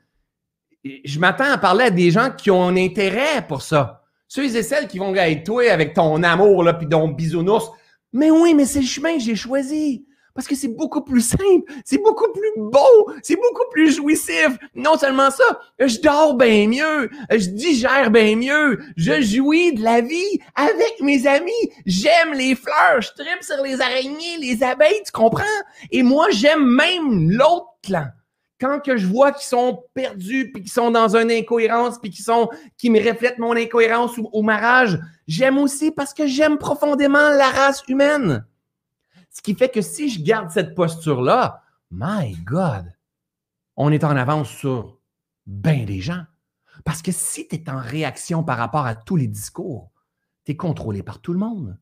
Je m'attends à parler à des gens qui ont un intérêt pour ça. Ceux et celles qui vont être toi avec ton amour, là, puis ton bisounours. Mais oui, mais c'est le chemin que j'ai choisi. Parce que c'est beaucoup plus simple, c'est beaucoup plus beau, c'est beaucoup plus jouissif. Non seulement ça, je dors bien mieux, je digère bien mieux, je jouis de la vie avec mes amis. J'aime les fleurs, je tripe sur les araignées, les abeilles, tu comprends? Et moi, j'aime même l'autre clan quand que je vois qu'ils sont perdus, puis qu'ils sont dans une incohérence, puis qu'ils sont, qui me reflètent mon incohérence ou, ou ma rage, j'aime aussi parce que j'aime profondément la race humaine. Ce qui fait que si je garde cette posture-là, my God, on est en avance sur bien des gens. Parce que si tu es en réaction par rapport à tous les discours, tu es contrôlé par tout le monde.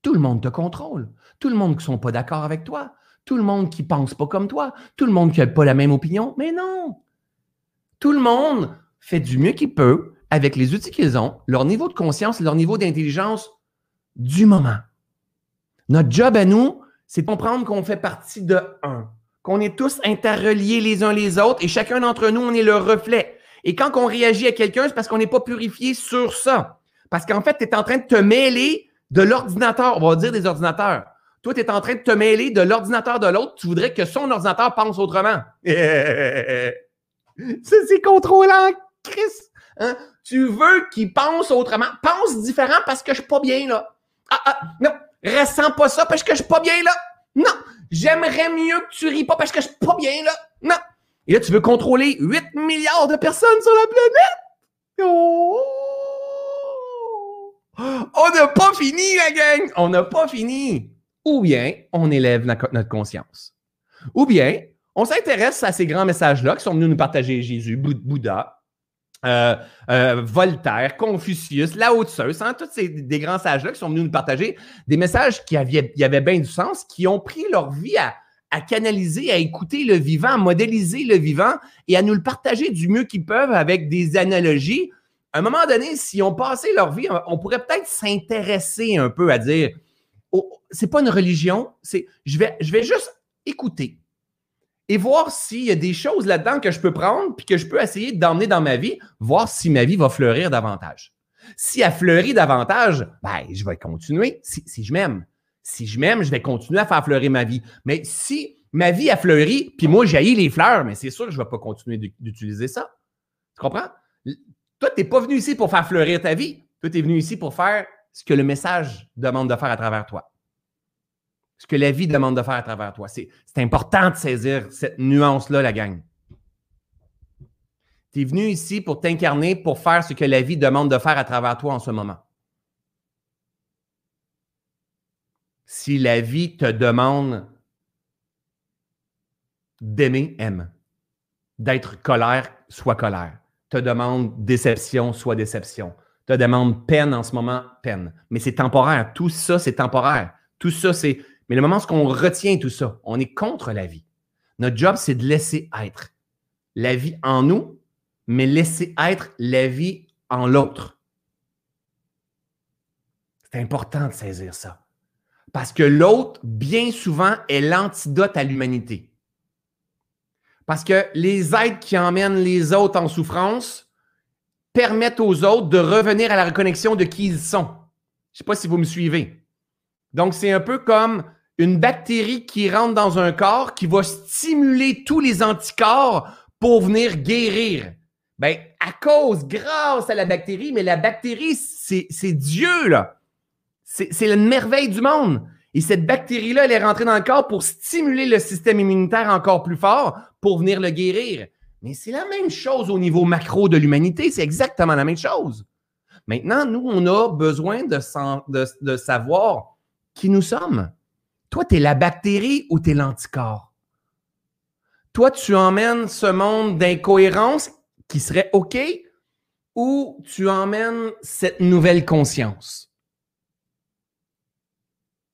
Tout le monde te contrôle. Tout le monde qui ne sont pas d'accord avec toi. Tout le monde qui ne pense pas comme toi. Tout le monde qui n'a pas la même opinion. Mais non. Tout le monde fait du mieux qu'il peut avec les outils qu'ils ont, leur niveau de conscience, leur niveau d'intelligence du moment. Notre job à nous, c'est de comprendre qu'on fait partie de un, qu'on est tous interreliés les uns les autres et chacun d'entre nous, on est le reflet. Et quand on réagit à quelqu'un, c'est parce qu'on n'est pas purifié sur ça. Parce qu'en fait, tu es en train de te mêler de l'ordinateur, on va dire des ordinateurs. Toi, tu es en train de te mêler de l'ordinateur de l'autre. Tu voudrais que son ordinateur pense autrement. c'est contrôlant, Chris. Hein? Tu veux qu'il pense autrement. Pense différent parce que je suis pas bien là. Ah, ah, non. Ressens pas ça parce que je suis pas bien là. Non. J'aimerais mieux que tu ris pas parce que je suis pas bien là. Non. Et là, tu veux contrôler 8 milliards de personnes sur la planète? Oh! On n'a pas fini, la gang! On n'a pas fini. Ou bien, on élève notre conscience. Ou bien, on s'intéresse à ces grands messages-là qui sont venus nous partager Jésus, Bouddha, euh, euh, Voltaire, Confucius, Lao Tzu, hein, tous ces des grands sages-là qui sont venus nous partager des messages qui avaient, bien du sens, qui ont pris leur vie à, à canaliser, à écouter le vivant, à modéliser le vivant et à nous le partager du mieux qu'ils peuvent avec des analogies. À un moment donné, si on passait leur vie, on pourrait peut-être s'intéresser un peu à dire, oh, c'est pas une religion, c'est, je vais, je vais juste écouter et voir s'il y a des choses là-dedans que je peux prendre puis que je peux essayer d'emmener dans ma vie, voir si ma vie va fleurir davantage. Si elle fleurit davantage, ben, je vais continuer si, si je m'aime. Si je m'aime, je vais continuer à faire fleurir ma vie. Mais si ma vie a fleuri, puis moi, j'ai les fleurs, mais c'est sûr que je ne vais pas continuer d'utiliser ça. Tu comprends? Toi, tu n'es pas venu ici pour faire fleurir ta vie. Toi, tu es venu ici pour faire ce que le message demande de faire à travers toi. Ce que la vie demande de faire à travers toi. C'est important de saisir cette nuance-là, la gang. Tu es venu ici pour t'incarner, pour faire ce que la vie demande de faire à travers toi en ce moment. Si la vie te demande d'aimer, aime. D'être colère, sois colère. Te demande déception, sois déception. Te demande peine en ce moment, peine. Mais c'est temporaire. Tout ça, c'est temporaire. Tout ça, c'est. Mais le moment où on retient tout ça, on est contre la vie. Notre job, c'est de laisser être la vie en nous, mais laisser être la vie en l'autre. C'est important de saisir ça. Parce que l'autre, bien souvent, est l'antidote à l'humanité. Parce que les aides qui emmènent les autres en souffrance permettent aux autres de revenir à la reconnexion de qui ils sont. Je ne sais pas si vous me suivez. Donc, c'est un peu comme une bactérie qui rentre dans un corps qui va stimuler tous les anticorps pour venir guérir. Ben, à cause, grâce à la bactérie, mais la bactérie, c'est Dieu, là. C'est la merveille du monde. Et cette bactérie-là, elle est rentrée dans le corps pour stimuler le système immunitaire encore plus fort pour venir le guérir. Mais c'est la même chose au niveau macro de l'humanité. C'est exactement la même chose. Maintenant, nous, on a besoin de, de savoir qui nous sommes. Toi, tu es la bactérie ou tu es l'anticorps? Toi, tu emmènes ce monde d'incohérence qui serait OK ou tu emmènes cette nouvelle conscience?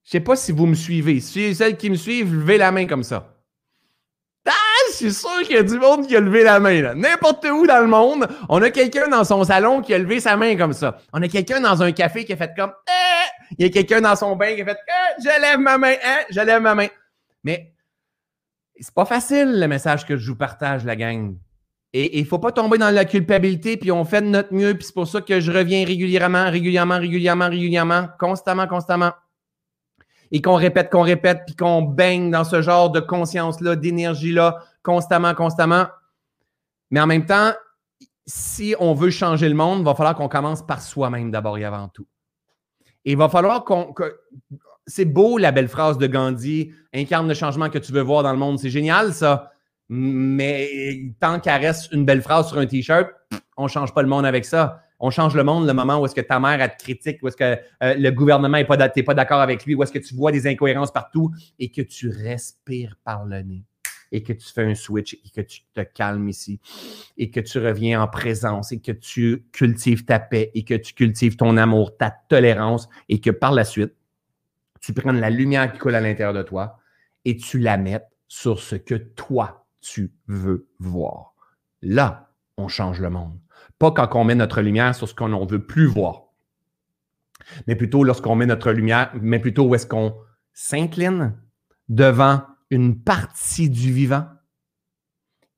Je sais pas si vous me suivez. Si celles qui me suivent, levez la main comme ça. Suis sûr qu'il y a du monde qui a levé la main. N'importe où dans le monde, on a quelqu'un dans son salon qui a levé sa main comme ça. On a quelqu'un dans un café qui a fait comme eh! Il y a quelqu'un dans son bain qui a fait eh, Je lève ma main, hein? je lève ma main. Mais c'est pas facile le message que je vous partage, la gang. Et il faut pas tomber dans la culpabilité, puis on fait de notre mieux, puis c'est pour ça que je reviens régulièrement, régulièrement, régulièrement, régulièrement, constamment, constamment et qu'on répète, qu'on répète, puis qu'on baigne dans ce genre de conscience-là, d'énergie-là, constamment, constamment. Mais en même temps, si on veut changer le monde, il va falloir qu'on commence par soi-même d'abord et avant tout. Et il va falloir qu'on. c'est beau la belle phrase de Gandhi, incarne le changement que tu veux voir dans le monde. C'est génial, ça. Mais tant qu'elle reste une belle phrase sur un T-shirt, on ne change pas le monde avec ça. On change le monde le moment où est-ce que ta mère te critique, où est-ce que euh, le gouvernement n'est pas, pas d'accord avec lui, où est-ce que tu vois des incohérences partout et que tu respires par le nez et que tu fais un switch et que tu te calmes ici et que tu reviens en présence et que tu cultives ta paix et que tu cultives ton amour, ta tolérance et que par la suite, tu prennes la lumière qui coule à l'intérieur de toi et tu la mettes sur ce que toi, tu veux voir. Là, on change le monde. Pas quand on met notre lumière sur ce qu'on ne veut plus voir, mais plutôt lorsqu'on met notre lumière, mais plutôt où est-ce qu'on s'incline devant une partie du vivant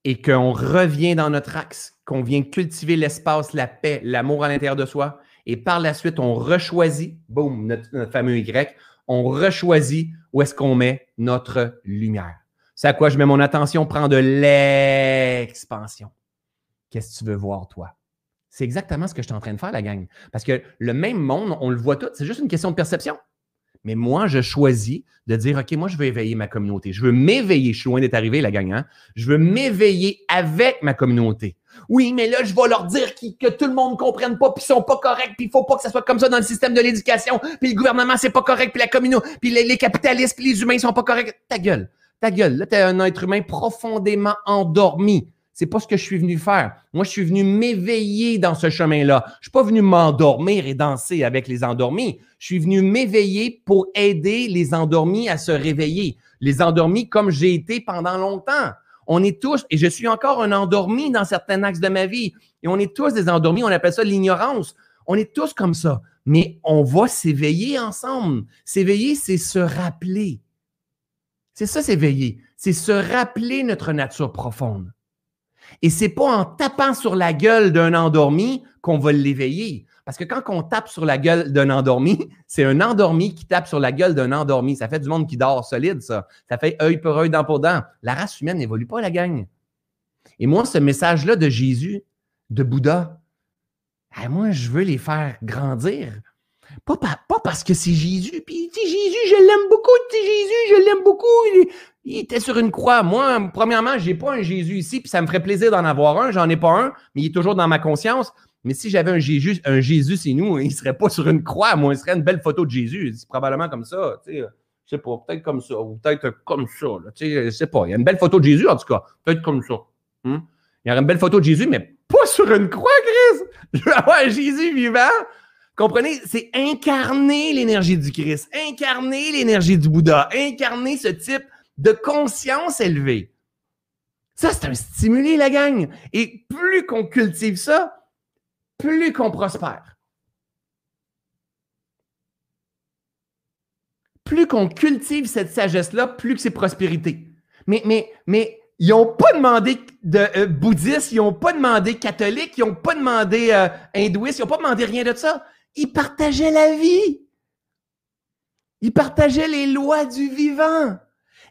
et qu'on revient dans notre axe, qu'on vient cultiver l'espace, la paix, l'amour à l'intérieur de soi, et par la suite, on rechoisit, boum, notre, fameux Y, on rechoisit où est-ce qu'on met notre lumière. C'est à quoi je mets mon attention, prends de l'expansion. Qu'est-ce que tu veux voir, toi? C'est exactement ce que je suis en train de faire, la gang. Parce que le même monde, on le voit tout, c'est juste une question de perception. Mais moi, je choisis de dire, OK, moi, je veux éveiller ma communauté. Je veux m'éveiller. Je suis loin d'être arrivé, la gang. Hein? Je veux m'éveiller avec ma communauté. Oui, mais là, je vais leur dire que tout le monde ne comprenne pas, puis ils sont pas corrects, puis il faut pas que ça soit comme ça dans le système de l'éducation, puis le gouvernement, c'est pas correct, puis la communauté, puis les, capitalistes, puis les humains, ils sont pas corrects. Ta gueule. Ta gueule. Là, tu es un être humain profondément endormi. C'est pas ce que je suis venu faire. Moi, je suis venu m'éveiller dans ce chemin-là. Je suis pas venu m'endormir et danser avec les endormis. Je suis venu m'éveiller pour aider les endormis à se réveiller. Les endormis comme j'ai été pendant longtemps. On est tous, et je suis encore un endormi dans certains axes de ma vie, et on est tous des endormis, on appelle ça l'ignorance. On est tous comme ça, mais on va s'éveiller ensemble. S'éveiller, c'est se rappeler. C'est ça, s'éveiller. C'est se rappeler notre nature profonde. Et c'est pas en tapant sur la gueule d'un endormi qu'on va l'éveiller. Parce que quand on tape sur la gueule d'un endormi, c'est un endormi qui tape sur la gueule d'un endormi. Ça fait du monde qui dort solide, ça. Ça fait œil pour œil, dent pour dent. La race humaine n'évolue pas, la gang. Et moi, ce message-là de Jésus, de Bouddha, eh, moi, je veux les faire grandir. Pas, parce que c'est Jésus. Puis, Jésus, je l'aime beaucoup. Jésus, je l'aime beaucoup. Il était sur une croix. Moi, premièrement, j'ai pas un Jésus ici, puis ça me ferait plaisir d'en avoir un. J'en ai pas un, mais il est toujours dans ma conscience. Mais si j'avais un Jésus, un Jésus, c'est nous, il serait pas sur une croix, moi, il serait une belle photo de Jésus. C'est probablement comme ça, tu sais. Je sais pas, peut-être comme ça, ou peut-être comme ça, tu sais, je pas. Il y a une belle photo de Jésus, en tout cas. Peut-être comme ça. Hmm? Il y aurait une belle photo de Jésus, mais pas sur une croix, Chris! Je veux avoir un Jésus vivant. Comprenez? C'est incarner l'énergie du Christ, incarner l'énergie du Bouddha, incarner ce type de conscience élevée. Ça, c'est un stimuli, la gang. Et plus qu'on cultive ça, plus qu'on prospère. Plus qu'on cultive cette sagesse-là, plus que c'est prospérité. Mais, mais, mais, ils n'ont pas demandé de euh, bouddhistes, ils n'ont pas demandé catholiques, ils n'ont pas demandé euh, hindouistes, ils n'ont pas demandé rien de ça. Ils partageaient la vie. Ils partageaient les lois du vivant.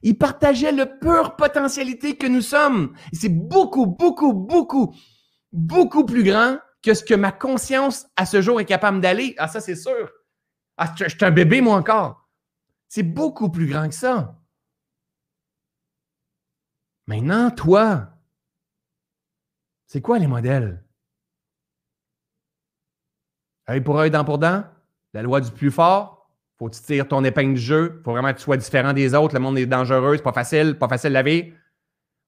Il partageait le pure potentialité que nous sommes. C'est beaucoup, beaucoup, beaucoup, beaucoup plus grand que ce que ma conscience à ce jour est capable d'aller. Ah, ça, c'est sûr. Ah, je, suis un bébé, moi encore. C'est beaucoup plus grand que ça. Maintenant, toi, c'est quoi les modèles? Œil pour œil, dent pour dent, la loi du plus fort, faut que tu tires ton épingle du jeu. faut vraiment que tu sois différent des autres. Le monde est dangereux, c'est pas facile, pas facile la vie.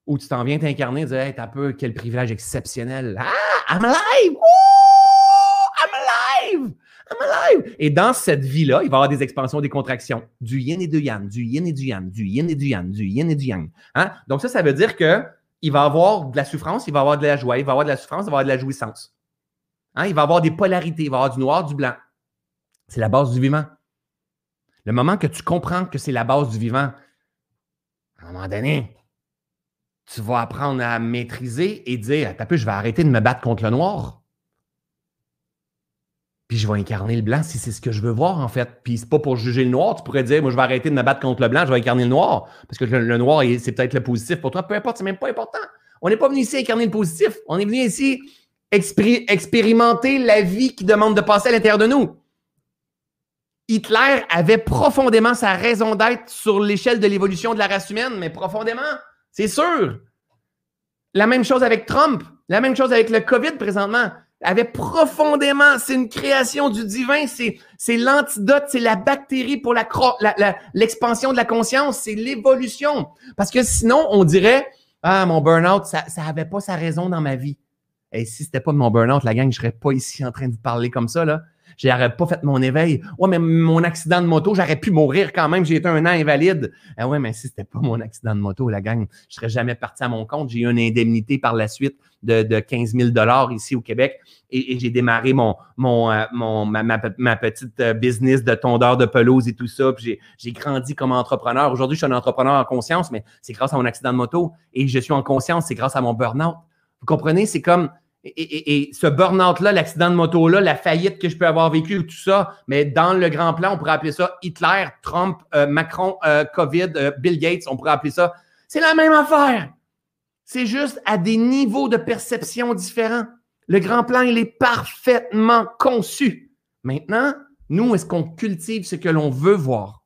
Ou tu t'en viens t'incarner et dire Hey, t'as peu quel privilège exceptionnel. Ah, I'm alive! Oh, I'm alive! I'm alive! Et dans cette vie-là, il va y avoir des expansions, des contractions. Du yin et du yang, du yin et du yang, du yin et du yang, du yin et du yang. Hein? Donc, ça, ça veut dire que il va avoir de la souffrance, il va avoir de la joie, il va avoir de la souffrance, il va avoir de la jouissance. Hein? Il va avoir des polarités, il va avoir du noir, du blanc. C'est la base du vivant. Le moment que tu comprends que c'est la base du vivant, à un moment donné, tu vas apprendre à maîtriser et dire Attends peu, je vais arrêter de me battre contre le noir. Puis je vais incarner le blanc si c'est ce que je veux voir, en fait. Puis c'est pas pour juger le noir. Tu pourrais dire, moi, je vais arrêter de me battre contre le blanc, je vais incarner le noir. Parce que le, noir, c'est peut-être le positif pour toi. Peu importe, c'est même pas important. On n'est pas venu ici incarner le positif. On est venu ici expérimenter la vie qui demande de passer à l'intérieur de nous. Hitler avait profondément sa raison d'être sur l'échelle de l'évolution de la race humaine, mais profondément, c'est sûr. La même chose avec Trump, la même chose avec le COVID présentement. Avait profondément, c'est une création du divin, c'est, l'antidote, c'est la bactérie pour l'expansion de la conscience, c'est l'évolution. Parce que sinon, on dirait, ah, mon burn-out, ça, ça avait pas sa raison dans ma vie. Et si c'était pas mon burn-out, la gang, je serais pas ici en train de vous parler comme ça, là. J'aurais pas fait mon éveil. Ouais, mais mon accident de moto, j'aurais pu mourir quand même. J'ai été un an invalide. Ah ouais, mais si c'était pas mon accident de moto, la gang, je serais jamais parti à mon compte. J'ai eu une indemnité par la suite de, de 15 000 dollars ici au Québec et, j'ai démarré mon, mon, euh, mon ma, ma, petite euh, business de tondeur de pelouse et tout ça. Puis j'ai grandi comme entrepreneur. Aujourd'hui, je suis un entrepreneur en conscience, mais c'est grâce à mon accident de moto et je suis en conscience, c'est grâce à mon burn-out. Vous comprenez? C'est comme et, ce burn-out-là, l'accident de moto-là, la faillite que je peux avoir vécu, tout ça, mais dans le grand plan, on pourrait appeler ça Hitler, Trump, euh, Macron, euh, COVID, euh, Bill Gates, on pourrait appeler ça. C'est la même affaire. C'est juste à des niveaux de perception différents. Le grand plan, il est parfaitement conçu. Maintenant, nous, est-ce qu'on cultive ce que l'on veut voir?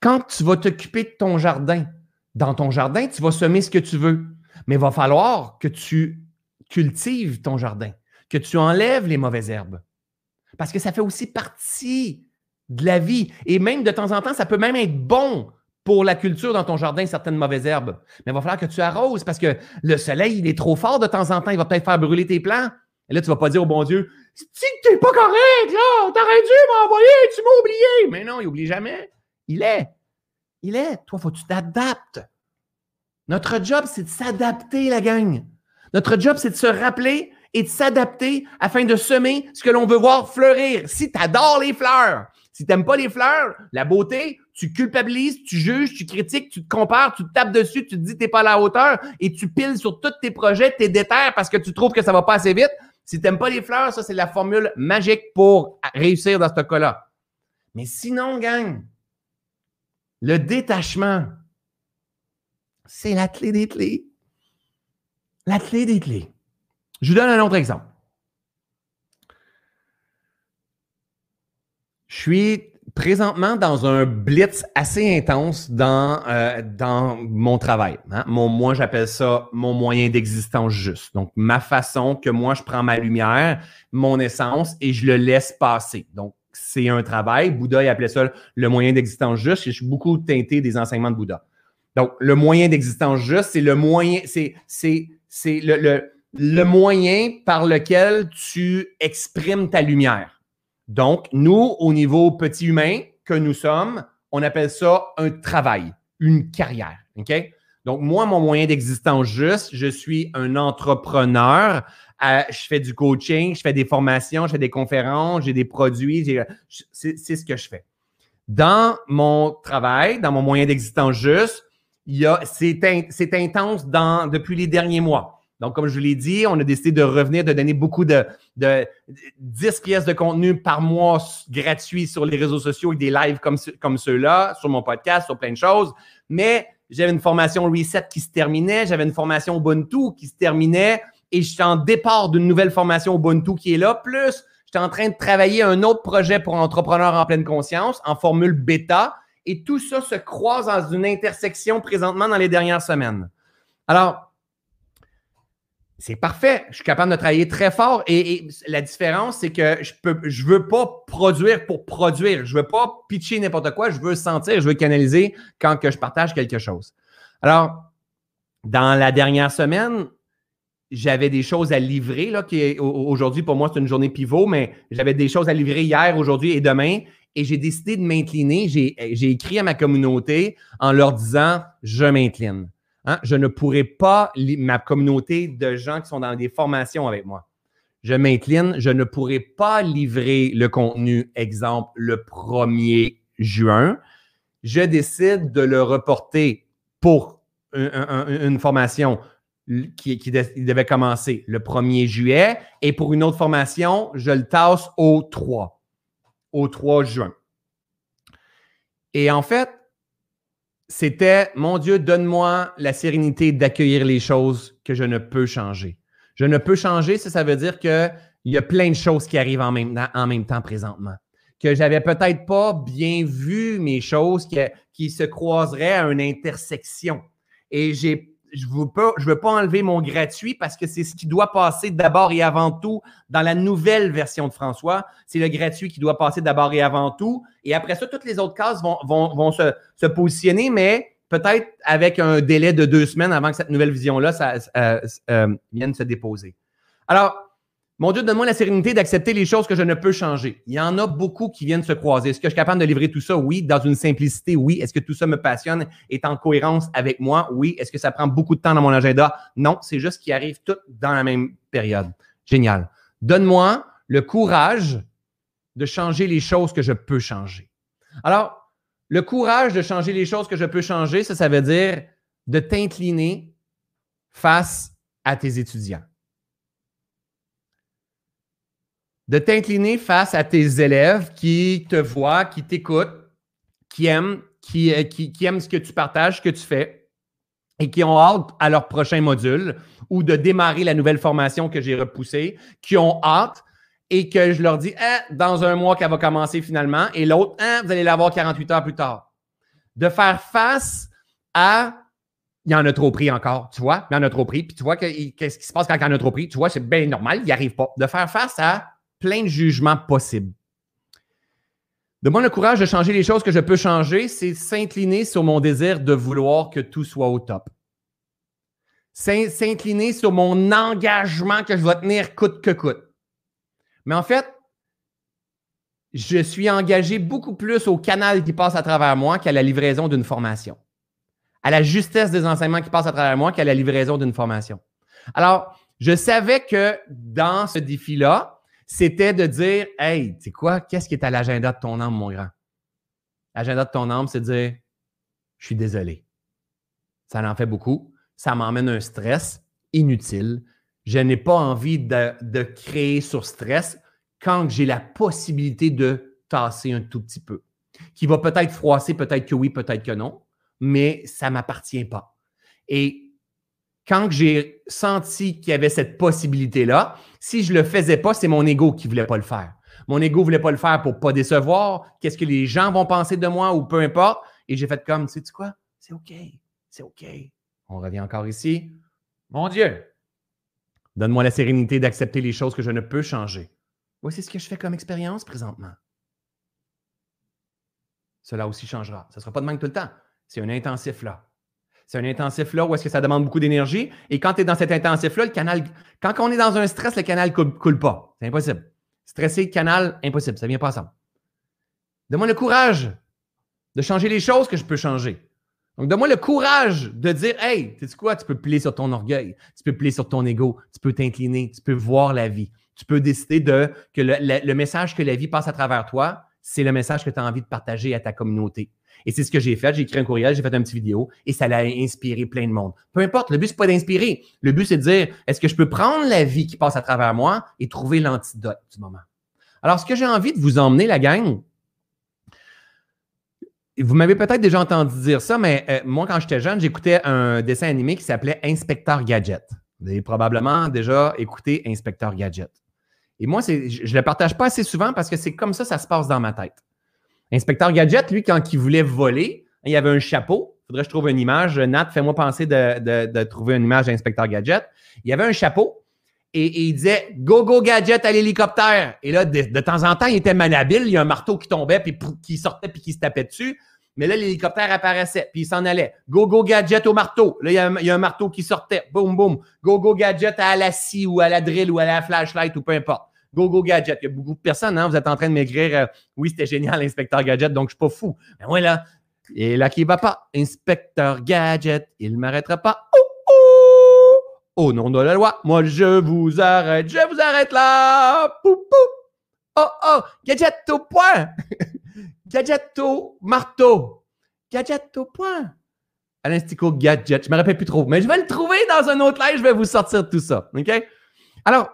Quand tu vas t'occuper de ton jardin, dans ton jardin, tu vas semer ce que tu veux. Mais il va falloir que tu cultive ton jardin, que tu enlèves les mauvaises herbes. Parce que ça fait aussi partie de la vie. Et même de temps en temps, ça peut même être bon pour la culture dans ton jardin, certaines mauvaises herbes. Mais il va falloir que tu arroses parce que le soleil, il est trop fort de temps en temps. Il va peut-être faire brûler tes plants. Et là, tu ne vas pas dire au bon Dieu, si tu n'es pas correct, là, t'aurais dû m'envoyer, tu m'as oublié. Mais non, il oublie jamais. Il est. Il est. Toi, faut que tu t'adaptes. Notre job, c'est de s'adapter, la gang. Notre job, c'est de se rappeler et de s'adapter afin de semer ce que l'on veut voir fleurir. Si tu les fleurs, si tu n'aimes pas les fleurs, la beauté, tu culpabilises, tu juges, tu critiques, tu te compares, tu te tapes dessus, tu te dis que tu n'es pas à la hauteur et tu piles sur tous tes projets, tes déterres parce que tu trouves que ça va pas assez vite. Si tu n'aimes pas les fleurs, ça, c'est la formule magique pour réussir dans ce cas-là. Mais sinon, gang, le détachement, c'est la clé des clés. La clé des clés. Je vous donne un autre exemple. Je suis présentement dans un blitz assez intense dans, euh, dans mon travail. Hein. Mon, moi, j'appelle ça mon moyen d'existence juste. Donc, ma façon que moi, je prends ma lumière, mon essence et je le laisse passer. Donc, c'est un travail. Bouddha, il appelait ça le moyen d'existence juste. Je suis beaucoup teinté des enseignements de Bouddha. Donc, le moyen d'existence juste, c'est le moyen, c'est, c'est c'est le, moyen par lequel tu exprimes ta lumière. Donc, nous, au niveau petit humain que nous sommes, on appelle ça un travail, une carrière. OK? Donc, moi, mon moyen d'existence juste, je suis un entrepreneur. Euh, je fais du coaching, je fais des formations, je fais des conférences, j'ai des produits. C'est ce que je fais. Dans mon travail, dans mon moyen d'existence juste, c'est intense depuis les derniers mois. Donc, comme je vous l'ai dit, on a décidé de revenir, de donner beaucoup de, de 10 pièces de contenu par mois gratuits sur les réseaux sociaux et des lives comme, comme ceux-là, sur mon podcast, sur plein de choses. Mais j'avais une formation Reset qui se terminait, j'avais une formation Ubuntu qui se terminait et je suis en départ d'une nouvelle formation Ubuntu qui est là. Plus, j'étais en train de travailler un autre projet pour entrepreneurs en pleine conscience en formule bêta et tout ça se croise dans une intersection présentement dans les dernières semaines. Alors, c'est parfait. Je suis capable de travailler très fort. Et, la différence, c'est que je peux, je veux pas produire pour produire. Je veux pas pitcher n'importe quoi. Je veux sentir, je veux canaliser quand que je partage quelque chose. Alors, dans la dernière semaine, j'avais des choses à livrer. Aujourd'hui, pour moi, c'est une journée pivot, mais j'avais des choses à livrer hier, aujourd'hui et demain et j'ai décidé de m'incliner. J'ai écrit à ma communauté en leur disant Je m'incline. Hein? Je ne pourrai pas, ma communauté de gens qui sont dans des formations avec moi. Je m'incline, je ne pourrai pas livrer le contenu, exemple, le 1er juin. Je décide de le reporter pour une, formation qui, qui, devait commencer le 1er juillet et pour une autre formation, je le tasse au 3 au 3 juin. Et en fait, c'était, mon Dieu, donne-moi la sérénité d'accueillir les choses que je ne peux changer. Je ne peux changer, ça, ça veut dire qu'il y a plein de choses qui arrivent en même, temps présentement. Que j'avais peut-être pas bien vu mes choses qui, qui se croiseraient à une intersection. Et j'ai je ne veux pas enlever mon gratuit parce que c'est ce qui doit passer d'abord et avant tout dans la nouvelle version de François. C'est le gratuit qui doit passer d'abord et avant tout. Et après ça, toutes les autres cases vont, vont, se, positionner, mais peut-être avec un délai de deux semaines avant que cette nouvelle vision-là euh, euh, vienne se déposer. Alors, mon Dieu, donne-moi la sérénité d'accepter les choses que je ne peux changer. Il y en a beaucoup qui viennent se croiser. Est-ce que je suis capable de livrer tout ça? Oui. Dans une simplicité? Oui. Est-ce que tout ça me passionne, est en cohérence avec moi? Oui. Est-ce que ça prend beaucoup de temps dans mon agenda? Non. C'est juste qu'ils arrivent tout dans la même période. Génial. Donne-moi le courage de changer les choses que je peux changer. Alors, le courage de changer les choses que je peux changer, ça, ça veut dire de t'incliner face à tes étudiants. De t'incliner face à tes élèves qui te voient, qui t'écoutent, qui aiment, qui, euh, qui, aiment ce que tu partages, ce que tu fais et qui ont hâte à leur prochain module ou de démarrer la nouvelle formation que j'ai repoussée, qui ont hâte et que je leur dis, hein, dans un mois qu'elle va commencer finalement, et l'autre, hein, vous allez l'avoir 48 heures plus tard. De faire face à il y en a trop pris encore, tu vois, il y en a trop pris, puis tu vois qu'est-ce qui se passe quand il y en a trop pris, tu vois, c'est bien normal, il n'y arrive pas. De faire face à plein de jugements possibles. De moi le courage de changer les choses que je peux changer, c'est s'incliner sur mon désir de vouloir que tout soit au top. S'incliner sur mon engagement que je vais tenir coûte que coûte. Mais en fait, je suis engagé beaucoup plus au canal qui passe à travers moi qu'à la livraison d'une formation. À la justesse des enseignements qui passent à travers moi qu'à la livraison d'une formation. Alors, je savais que dans ce défi-là, c'était de dire Hey, tu sais quoi, qu'est-ce qui est à l'agenda de ton âme, mon grand? L'agenda de ton âme, c'est de dire Je suis désolé. Ça en fait beaucoup. Ça m'emmène un stress inutile. Je n'ai pas envie de, créer sur stress quand j'ai la possibilité de tasser un tout petit peu. Qui va peut-être froisser, peut-être que oui, peut-être que non, mais ça ne m'appartient pas. Et quand j'ai senti qu'il y avait cette possibilité-là, si je le faisais pas, c'est mon ego qui voulait pas le faire. Mon ego voulait pas le faire pour pas décevoir. Qu'est-ce que les gens vont penser de moi ou peu importe. Et j'ai fait comme, sais-tu quoi? C'est OK. C'est OK. On revient encore ici. Mon Dieu, donne-moi la sérénité d'accepter les choses que je ne peux changer. Voici ce que je fais comme expérience présentement. Cela aussi changera. Ce ne sera pas de même tout le temps. C'est un intensif là. C'est un intensif là où est-ce que ça demande beaucoup d'énergie. Et quand tu es dans cet intensif-là, le canal, quand on est dans un stress, le canal ne coule, pas. C'est impossible. Stressé, canal, impossible. Ça ne vient pas ensemble. Donne-moi le courage de changer les choses que je peux changer. Donc, donne-moi le courage de dire Hey, tu sais quoi, tu peux plier sur ton orgueil, tu peux plier sur ton ego, tu peux t'incliner, tu peux voir la vie. Tu peux décider de que le message que la vie passe à travers toi, c'est le message que tu as envie de partager à ta communauté. Et c'est ce que j'ai fait. J'ai écrit un courriel, j'ai fait un petit vidéo et ça l'a inspiré plein de monde. Peu importe, le but, c'est pas d'inspirer. Le but, c'est de dire, est-ce que je peux prendre la vie qui passe à travers moi et trouver l'antidote du moment? Alors, ce que j'ai envie de vous emmener, la gang, vous m'avez peut-être déjà entendu dire ça, mais euh, moi, quand j'étais jeune, j'écoutais un dessin animé qui s'appelait Inspecteur Gadget. Vous avez probablement déjà écouté Inspecteur Gadget. Et moi, je ne le partage pas assez souvent parce que c'est comme ça, ça se passe dans ma tête. Inspecteur Gadget, lui, quand il voulait voler, il avait un chapeau. Il faudrait que je trouve une image. Nat, fais-moi penser de, trouver une image d'Inspecteur Gadget. Il avait un chapeau et, il disait Go, go, gadget à l'hélicoptère. Et là, de, temps en temps, il était manabile. Il y a un marteau qui tombait, puis qui sortait, puis qui se tapait dessus. Mais là, l'hélicoptère apparaissait, puis il s'en allait. Go, go, gadget au marteau. Là, il y, a un, marteau qui sortait. Boum, boum. Go, go, gadget à la scie ou à la drill ou à la flashlight ou peu importe. Go Go Gadget. Il y a beaucoup de personnes, hein, vous êtes en train de m'écrire euh, Oui, c'était génial, Inspecteur Gadget, donc je ne suis pas fou. Mais moi, là, et là qui va pas. Inspecteur Gadget, il ne m'arrêtera pas. Oh, oh! Au nom de la loi, moi je vous arrête, je vous arrête là. Pou, pou. Oh oh, gadget au point. gadget au marteau. Gadget au point. Alain Stico Gadget, je me rappelle plus trop, mais je vais le trouver dans un autre live, je vais vous sortir tout ça. OK? Alors,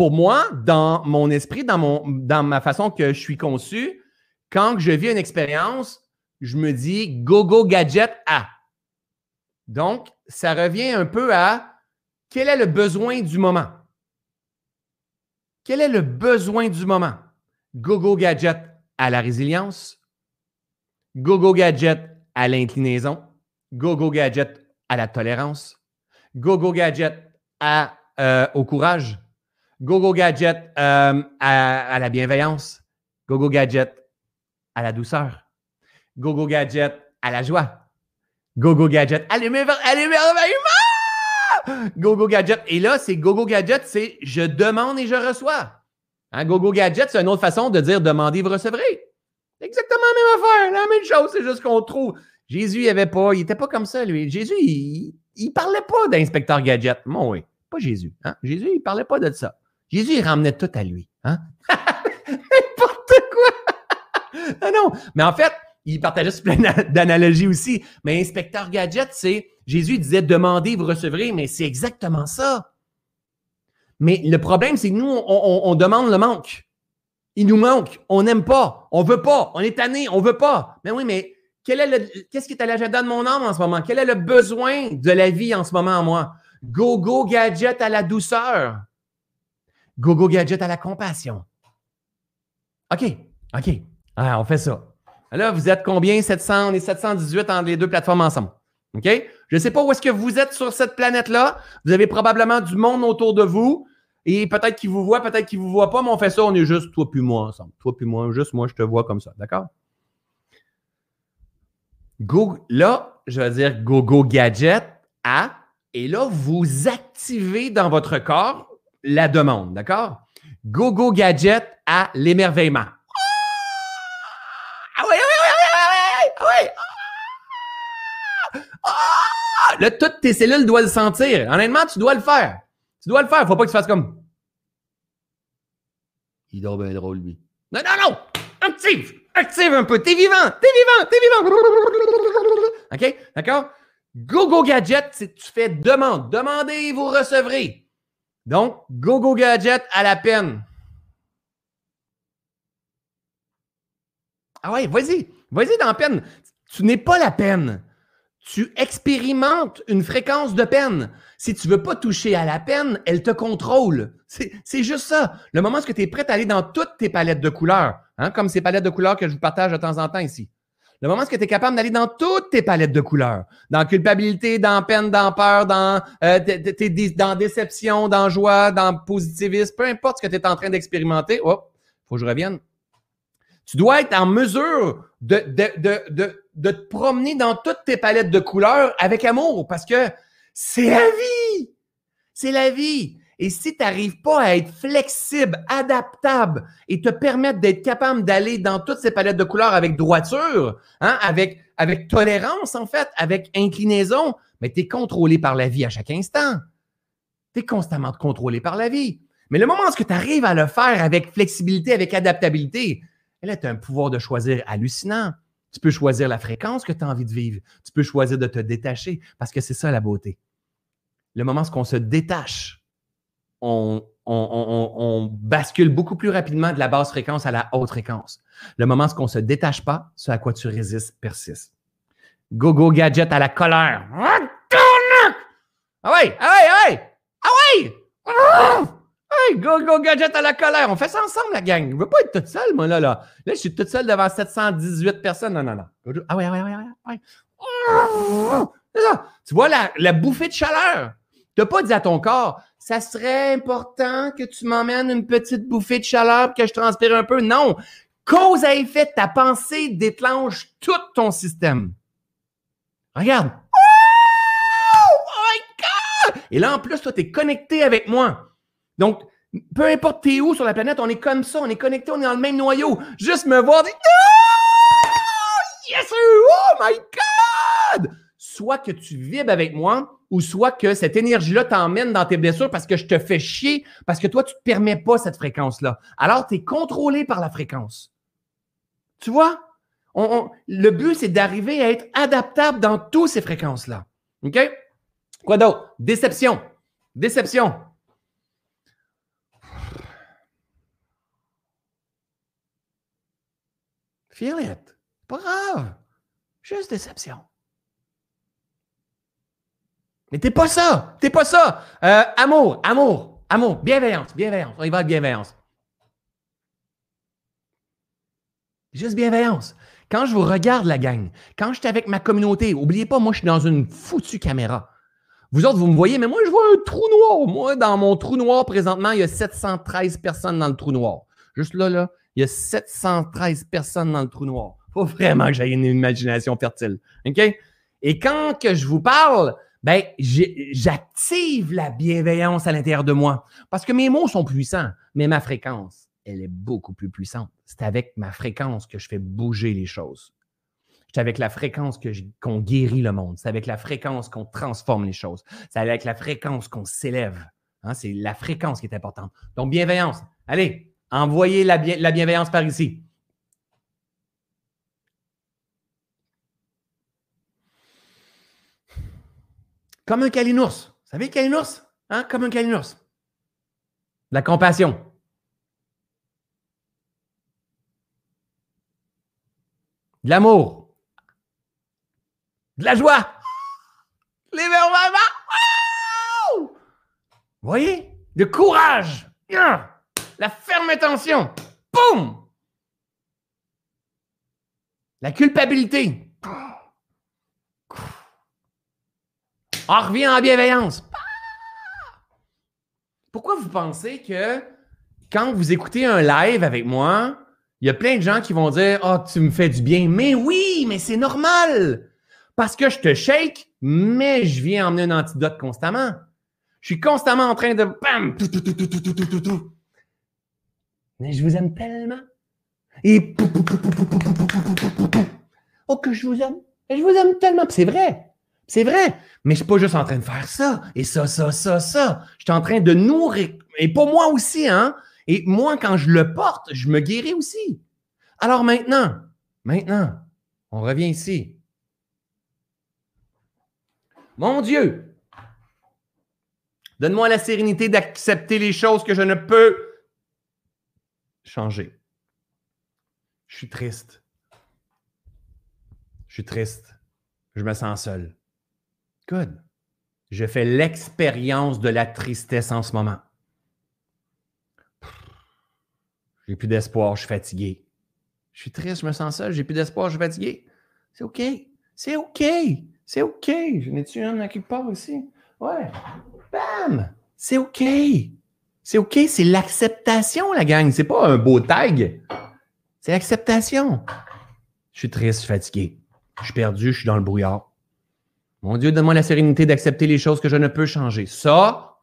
pour moi, dans mon esprit, dans, mon, dans ma façon que je suis conçu, quand je vis une expérience, je me dis go, go, gadget à. Donc, ça revient un peu à quel est le besoin du moment? Quel est le besoin du moment? Go, go, gadget à la résilience, go, go, gadget à l'inclinaison, go, go, gadget à la tolérance. Go-go gadget à, euh, au courage. Go-go gadget euh, à, la bienveillance. Go-go gadget à la douceur. Go-go gadget à la joie. Go-go gadget à l'émerveillement. Go-go gadget. Et là, c'est go-go gadget, c'est je demande et je reçois. Hein, go-go gadget, c'est une autre façon de dire demander, vous recevrez. Exactement la même affaire, la même chose, c'est juste qu'on trouve. Jésus, il avait pas, il n'était pas comme ça, lui. Jésus, il, il parlait pas d'inspecteur gadget. Moi, oui. Pas Jésus. Hein? Jésus, il parlait pas de ça. Jésus, il ramenait tout à lui. Hein? N'importe quoi! ah non, mais en fait, il partageait plein d'analogies aussi. Mais inspecteur gadget, c'est Jésus disait demandez, vous recevrez, mais c'est exactement ça. Mais le problème, c'est que nous, on, demande le manque. Il nous manque. On n'aime pas. On veut pas. On est tanné. On veut pas. Mais oui, mais quel est le, qu'est-ce qui est à l'agenda de mon âme en ce moment? Quel est le besoin de la vie en ce moment en moi? Go, go, gadget à la douceur. Go, go, gadget à la compassion. OK. OK. Ah, on fait ça. Là, vous êtes combien? 700, on est 718 entre les deux plateformes ensemble. OK? Je ne sais pas où est-ce que vous êtes sur cette planète-là. Vous avez probablement du monde autour de vous. Et peut-être qu'ils vous voient, peut-être qu'ils ne vous voient pas, mais on fait ça, on est juste toi puis moi ensemble. Toi puis moi, juste moi, je te vois comme ça. D'accord? Là, je vais dire go gadget à, et là, vous activez dans votre corps la demande. D'accord? Go, go gadget à l'émerveillement. Là, toutes tes cellules doivent le sentir. Honnêtement, tu dois le faire. Tu dois le faire. Faut pas que tu fasses comme. Il dort bien drôle, lui. Non, non, non! Active! Active un peu. T'es vivant! T'es vivant! T'es vivant! OK? D'accord? Go Go Gadget, tu fais demande. Demandez, vous recevrez. Donc, Go Go Gadget à la peine. Ah ouais, vas-y. Vas-y dans la peine. Tu n'es pas la peine tu expérimentes une fréquence de peine. Si tu veux pas toucher à la peine, elle te contrôle. C'est juste ça. Le moment où tu es prêt à aller dans toutes tes palettes de couleurs, hein, comme ces palettes de couleurs que je vous partage de temps en temps ici. Le moment où tu es capable d'aller dans toutes tes palettes de couleurs, dans culpabilité, dans peine, dans peur, dans, euh, dans déception, dans joie, dans positivisme, peu importe ce que tu es en train d'expérimenter, oh, faut que je revienne. Tu dois être en mesure de, de, de, de, te promener dans toutes tes palettes de couleurs avec amour parce que c'est la vie. C'est la vie. Et si tu n'arrives pas à être flexible, adaptable et te permettre d'être capable d'aller dans toutes ces palettes de couleurs avec droiture, hein, avec, avec tolérance, en fait, avec inclinaison, mais tu es contrôlé par la vie à chaque instant. Tu es constamment contrôlé par la vie. Mais le moment où tu arrives à le faire avec flexibilité, avec adaptabilité, elle a un pouvoir de choisir hallucinant. Tu peux choisir la fréquence que tu as envie de vivre. Tu peux choisir de te détacher parce que c'est ça la beauté. Le moment où on se détache, on, bascule beaucoup plus rapidement de la basse fréquence à la haute fréquence. Le moment où on ne se détache pas, ce à quoi tu résistes persiste. Go, go, gadget à la colère. Ah ouais, ah ouais, ah ouais, ah ouais! Hey, go, go, gadget à la colère. On fait ça ensemble, la gang. Je veux pas être toute seule, moi, là, là. Là, je suis toute seule devant 718 personnes. Non, non, non. Ah ouais, ouais, ouais, ouais. C'est ça. Tu vois la, la bouffée de chaleur? Tu n'as pas dit à ton corps, ça serait important que tu m'emmènes une petite bouffée de chaleur que je transpire un peu. Non. Cause à effet, ta pensée déclenche tout ton système. Regarde. Oh my God! Et là, en plus, toi, tu es connecté avec moi. Donc, peu importe t'es où sur la planète, on est comme ça, on est connecté, on est dans le même noyau. Juste me voir dire oh, Yes, oh my God! Soit que tu vibres avec moi, ou soit que cette énergie-là t'emmène dans tes blessures parce que je te fais chier, parce que toi, tu ne te permets pas cette fréquence-là. Alors, tu es contrôlé par la fréquence. Tu vois? le but, c'est d'arriver à être adaptable dans toutes ces fréquences-là. OK? Quoi d'autre? Déception. Déception. Feel it. Pas grave. Juste déception. Mais t'es pas ça. T'es pas ça. Euh, amour, amour, amour, bienveillance, bienveillance. On y va avec bienveillance. Juste bienveillance. Quand je vous regarde, la gang, quand je suis avec ma communauté, oubliez pas, moi, je suis dans une foutue caméra. Vous autres, vous me voyez, mais moi, je vois un trou noir. Moi, dans mon trou noir, présentement, il y a 713 personnes dans le trou noir. Juste là, là, il y a 713 personnes dans le trou noir. Faut vraiment que j'aie une imagination fertile. OK? Et quand que je vous parle, ben, j'active la bienveillance à l'intérieur de moi. Parce que mes mots sont puissants, mais ma fréquence, elle est beaucoup plus puissante. C'est avec ma fréquence que je fais bouger les choses. C'est avec la fréquence qu'on guérit le monde. C'est avec la fréquence qu'on transforme les choses. C'est avec la fréquence qu'on s'élève. Hein, c'est la fréquence qui est importante. Donc, bienveillance. Allez, envoyez la, la bienveillance par ici. Comme un calinours. Vous savez, calinours? Hein? Comme un calinours. La compassion. De l'amour. De la joie. Les Vous voyez? De courage. La ferme intention. Boum! La culpabilité. On revient en bienveillance. Pourquoi vous pensez que quand vous écoutez un live avec moi, il y a plein de gens qui vont dire Ah, oh, tu me fais du bien. Mais oui, mais c'est normal. Parce que je te shake, mais je viens emmener un antidote constamment. Je suis constamment en train de bam, Mais je vous aime tellement. Et oh que je vous aime. Et je vous aime tellement. C'est vrai. C'est vrai, mais je suis pas juste en train de faire ça et ça, ça, ça, ça. Je suis en train de nourrir. Et pour moi aussi, hein. Et moi, quand je le porte, je me guéris aussi. Alors maintenant, maintenant, on revient ici. Mon Dieu, donne-moi la sérénité d'accepter les choses que je ne peux changer. Je suis triste. Je suis triste. Je me sens seul. Je fais l'expérience de la tristesse en ce moment. J'ai plus d'espoir, je suis fatigué. Je suis triste, je me sens seul, j'ai plus d'espoir, je suis fatigué. C'est OK. C'est OK. C'est OK. Je n'ai-tu un à quelque part aussi? Ouais. Bam! C'est OK. C'est OK. C'est l'acceptation, la gang. C'est pas un beau tag. C'est l'acceptation. Je suis triste, je suis fatigué. Je suis perdu, je suis dans le brouillard. Mon Dieu, donne-moi la sérénité d'accepter les choses que je ne peux changer. Ça,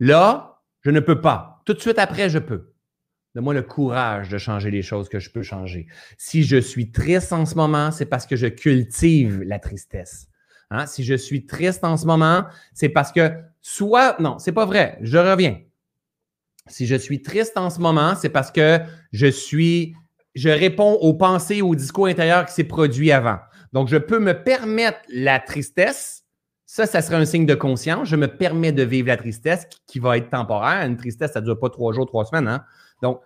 là, je ne peux pas. Tout de suite après, je peux. Donne-moi le courage de changer les choses que je peux changer. Si je suis triste en ce moment, c'est parce que je cultive la tristesse. Hein? Si je suis triste en ce moment, c'est parce que soit, non, c'est pas vrai, je reviens. Si je suis triste en ce moment, c'est parce que je suis, je réponds aux pensées, au discours intérieur qui s'est produit avant. Donc, je peux me permettre la tristesse. Ça, ça serait un signe de conscience. Je me permets de vivre la tristesse qui, va être temporaire. Une tristesse, ça ne dure pas trois jours, trois semaines. Hein? Donc,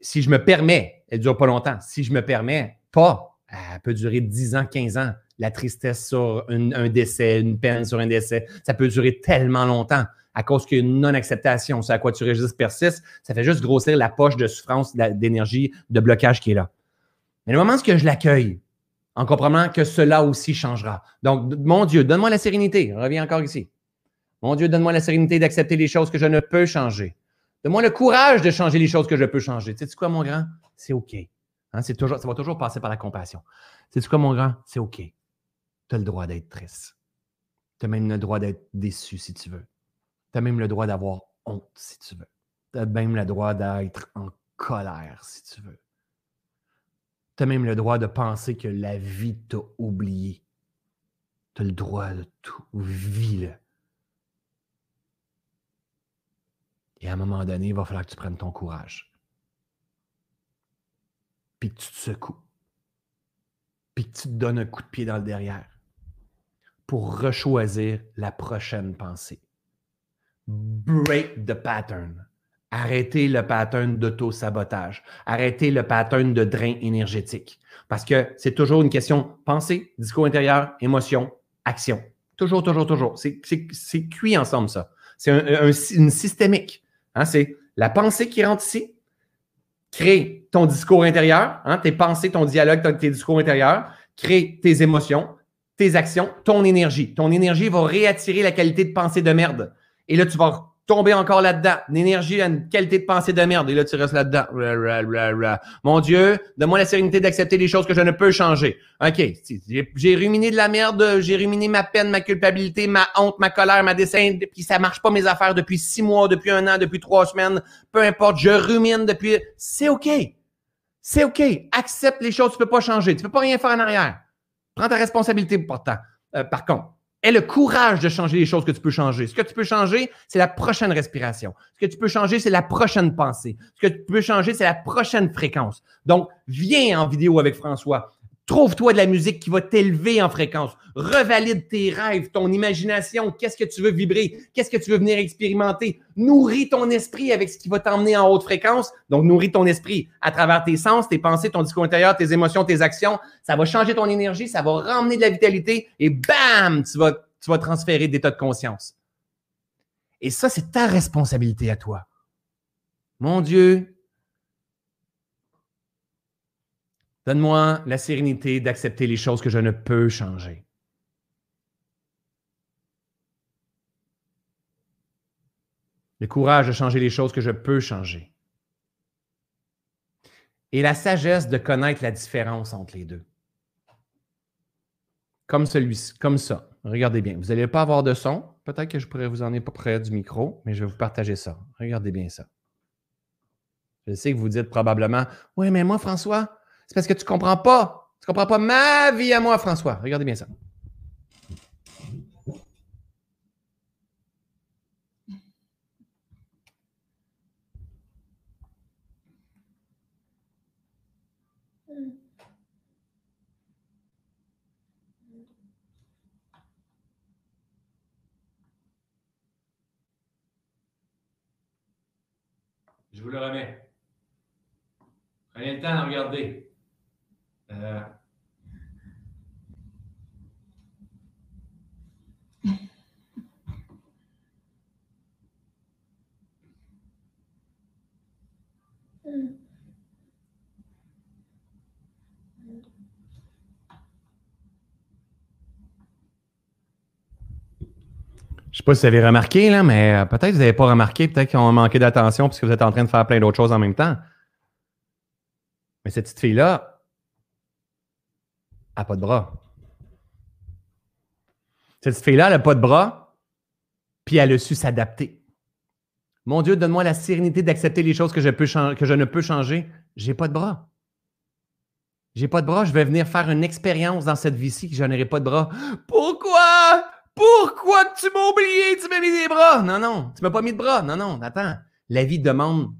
si je me permets, elle ne dure pas longtemps. Si je me permets pas, elle peut durer 10 ans, 15 ans. La tristesse sur un décès, une peine sur un décès, ça peut durer tellement longtemps à cause qu'il non-acceptation. C'est à quoi tu résistes persiste. Ça fait juste grossir la poche de souffrance, d'énergie, de blocage qui est là. Mais le moment où je l'accueille, en comprenant que cela aussi changera. Donc, mon Dieu, donne-moi la sérénité. On revient encore ici. Mon Dieu, donne-moi la sérénité d'accepter les choses que je ne peux changer. Donne-moi le courage de changer les choses que je peux changer. Tu sais quoi, mon grand? C'est OK. Hein, ça va toujours passer par la compassion. Tu sais quoi, mon grand? C'est OK. Tu as le droit d'être triste. Tu as même le droit d'être déçu si tu veux. Tu as même le droit d'avoir honte si tu veux. Tu as même le droit d'être en colère si tu veux. Tu as même le droit de penser que la vie t'a oublié. Tu as le droit de tout. Vis-le. Et à un moment donné, il va falloir que tu prennes ton courage. Puis que tu te secoues. Puis que tu te donnes un coup de pied dans le derrière pour rechoisir la prochaine pensée. Break the pattern. Arrêtez le pattern d'auto-sabotage. Arrêtez le pattern de drain énergétique. Parce que c'est toujours une question pensée, discours intérieur, émotion, action. Toujours, toujours, toujours. C'est cuit ensemble, ça. C'est une systémique. Hein? C'est la pensée qui rentre ici, crée ton discours intérieur, hein, tes pensées, ton dialogue, tes discours intérieurs, crée tes émotions, tes actions, ton énergie. Ton énergie va réattirer la qualité de pensée de merde. Et là, tu vas tomber encore là-dedans. L'énergie a une qualité de pensée de merde. Et là, tu restes là-dedans. Mon Dieu, donne-moi la sérénité d'accepter les choses que je ne peux changer. OK. J'ai ruminé de la merde, j'ai ruminé ma peine, ma culpabilité, ma honte, ma colère, ma dessin, puis ça marche pas mes affaires depuis six mois, depuis un an, depuis trois semaines. Peu importe, je rumine depuis. C'est OK. C'est OK. Accepte les choses tu peux pas changer. Tu peux pas rien faire en arrière. Prends ta responsabilité pourtant. Euh, par contre, Aie le courage de changer les choses que tu peux changer. Ce que tu peux changer, c'est la prochaine respiration. Ce que tu peux changer, c'est la prochaine pensée. Ce que tu peux changer, c'est la prochaine fréquence. Donc, viens en vidéo avec François. Trouve-toi de la musique qui va t'élever en fréquence. Revalide tes rêves, ton imagination. Qu'est-ce que tu veux vibrer? Qu'est-ce que tu veux venir expérimenter? Nourris ton esprit avec ce qui va t'emmener en haute fréquence. Donc, nourris ton esprit à travers tes sens, tes pensées, ton discours intérieur, tes émotions, tes actions. Ça va changer ton énergie, ça va ramener de la vitalité et bam, tu vas, tu vas transférer des états de conscience. Et ça, c'est ta responsabilité à toi. Mon Dieu, Donne-moi la sérénité d'accepter les choses que je ne peux changer. Le courage de changer les choses que je peux changer. Et la sagesse de connaître la différence entre les deux. Comme celui-ci, comme ça. Regardez bien. Vous n'allez pas avoir de son. Peut-être que je pourrais vous en pas près du micro, mais je vais vous partager ça. Regardez bien ça. Je sais que vous dites probablement Oui, mais moi, François, c'est parce que tu ne comprends pas. Tu ne comprends pas ma vie à moi, François. Regardez bien ça. Je vous le remets. Prenez le temps de regarder. Euh, Je sais pas si vous avez remarqué, là, mais euh, peut-être que vous n'avez pas remarqué, peut-être qu'ils ont manqué d'attention parce que vous êtes en train de faire plein d'autres choses en même temps. Mais cette petite fille-là, n'a pas de bras. Cette fille-là, elle n'a pas de bras, puis elle a su s'adapter. Mon Dieu, donne-moi la sérénité d'accepter les choses que je, ne peux changer. J'ai pas de bras. J'ai pas de bras, je vais venir faire une expérience dans cette vie-ci que je n'aurai pas de bras. Pourquoi? Pourquoi tu m'as oublié? Tu m'as mis des bras? Non, non, tu m'as pas mis de bras. Non, non, attends. La vie demande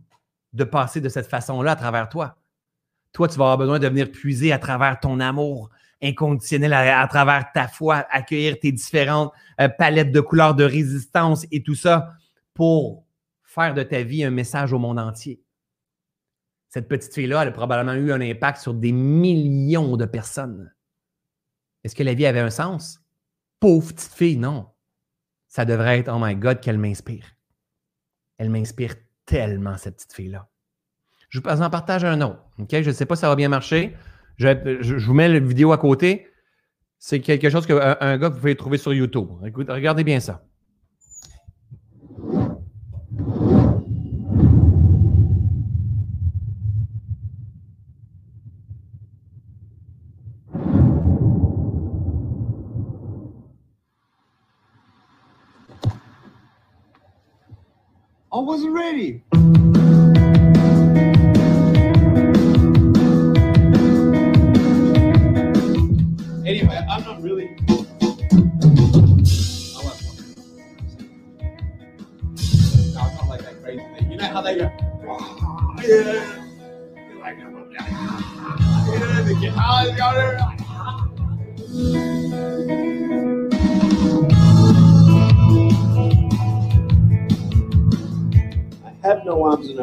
de passer de cette façon-là à travers toi. Toi, tu vas avoir besoin de venir puiser à travers ton amour, inconditionnel à, travers ta foi, accueillir tes différentes euh, palettes de couleurs de résistance et tout ça pour faire de ta vie un message au monde entier. Cette petite fille-là, elle a probablement eu un impact sur des millions de personnes. Est-ce que la vie avait un sens? Pauvre petite fille, non. Ça devrait être, oh my God, qu'elle m'inspire. Elle m'inspire tellement, cette petite fille-là. Je vous en partage un autre. Je ne sais pas si ça va bien marcher. Je, vous mets la vidéo à côté. C'est quelque chose qu'un un gars vous pouvez trouver sur YouTube. Écoute, regardez bien ça. I wasn't ready.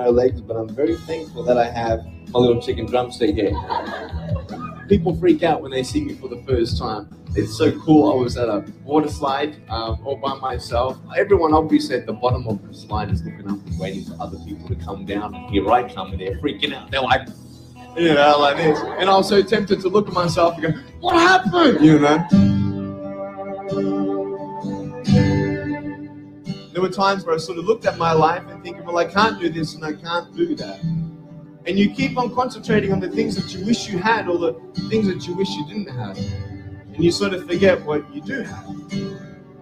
Legs, but I'm very thankful that I have my little chicken drumstick here. people freak out when they see me for the first time. It's so cool. I was at a water slide um, all by myself. Everyone obviously at the bottom of the slide is looking up and waiting for other people to come down. Here I come, and they're freaking out. They're like, you know, like this. And I was so tempted to look at myself and go, "What happened?" You know. There were times where I sort of looked at my life and thinking, well, I can't do this and I can't do that. And you keep on concentrating on the things that you wish you had or the things that you wish you didn't have. And you sort of forget what you do have.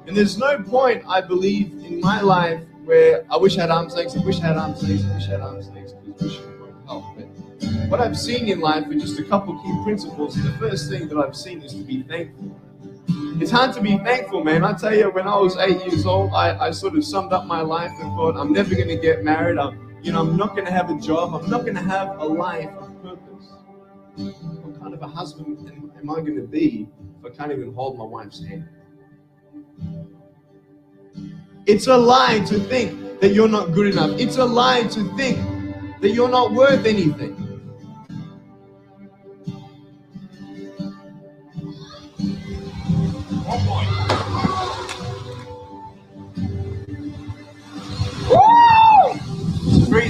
And there's no point, I believe, in my life where I wish I had arms legs, I wish I had arms legs, I wish I had arms legs, because wishing won't help. But what I've seen in life are just a couple key principles. And the first thing that I've seen is to be thankful. It's hard to be thankful, man. I tell you, when I was eight years old, I, I sort of summed up my life and thought, I'm never going to get married. I'm, you know, I'm not going to have a job. I'm not going to have a life of purpose. What kind of a husband am, am I going to be if I can't even hold my wife's hand? It's a lie to think that you're not good enough. It's a lie to think that you're not worth anything.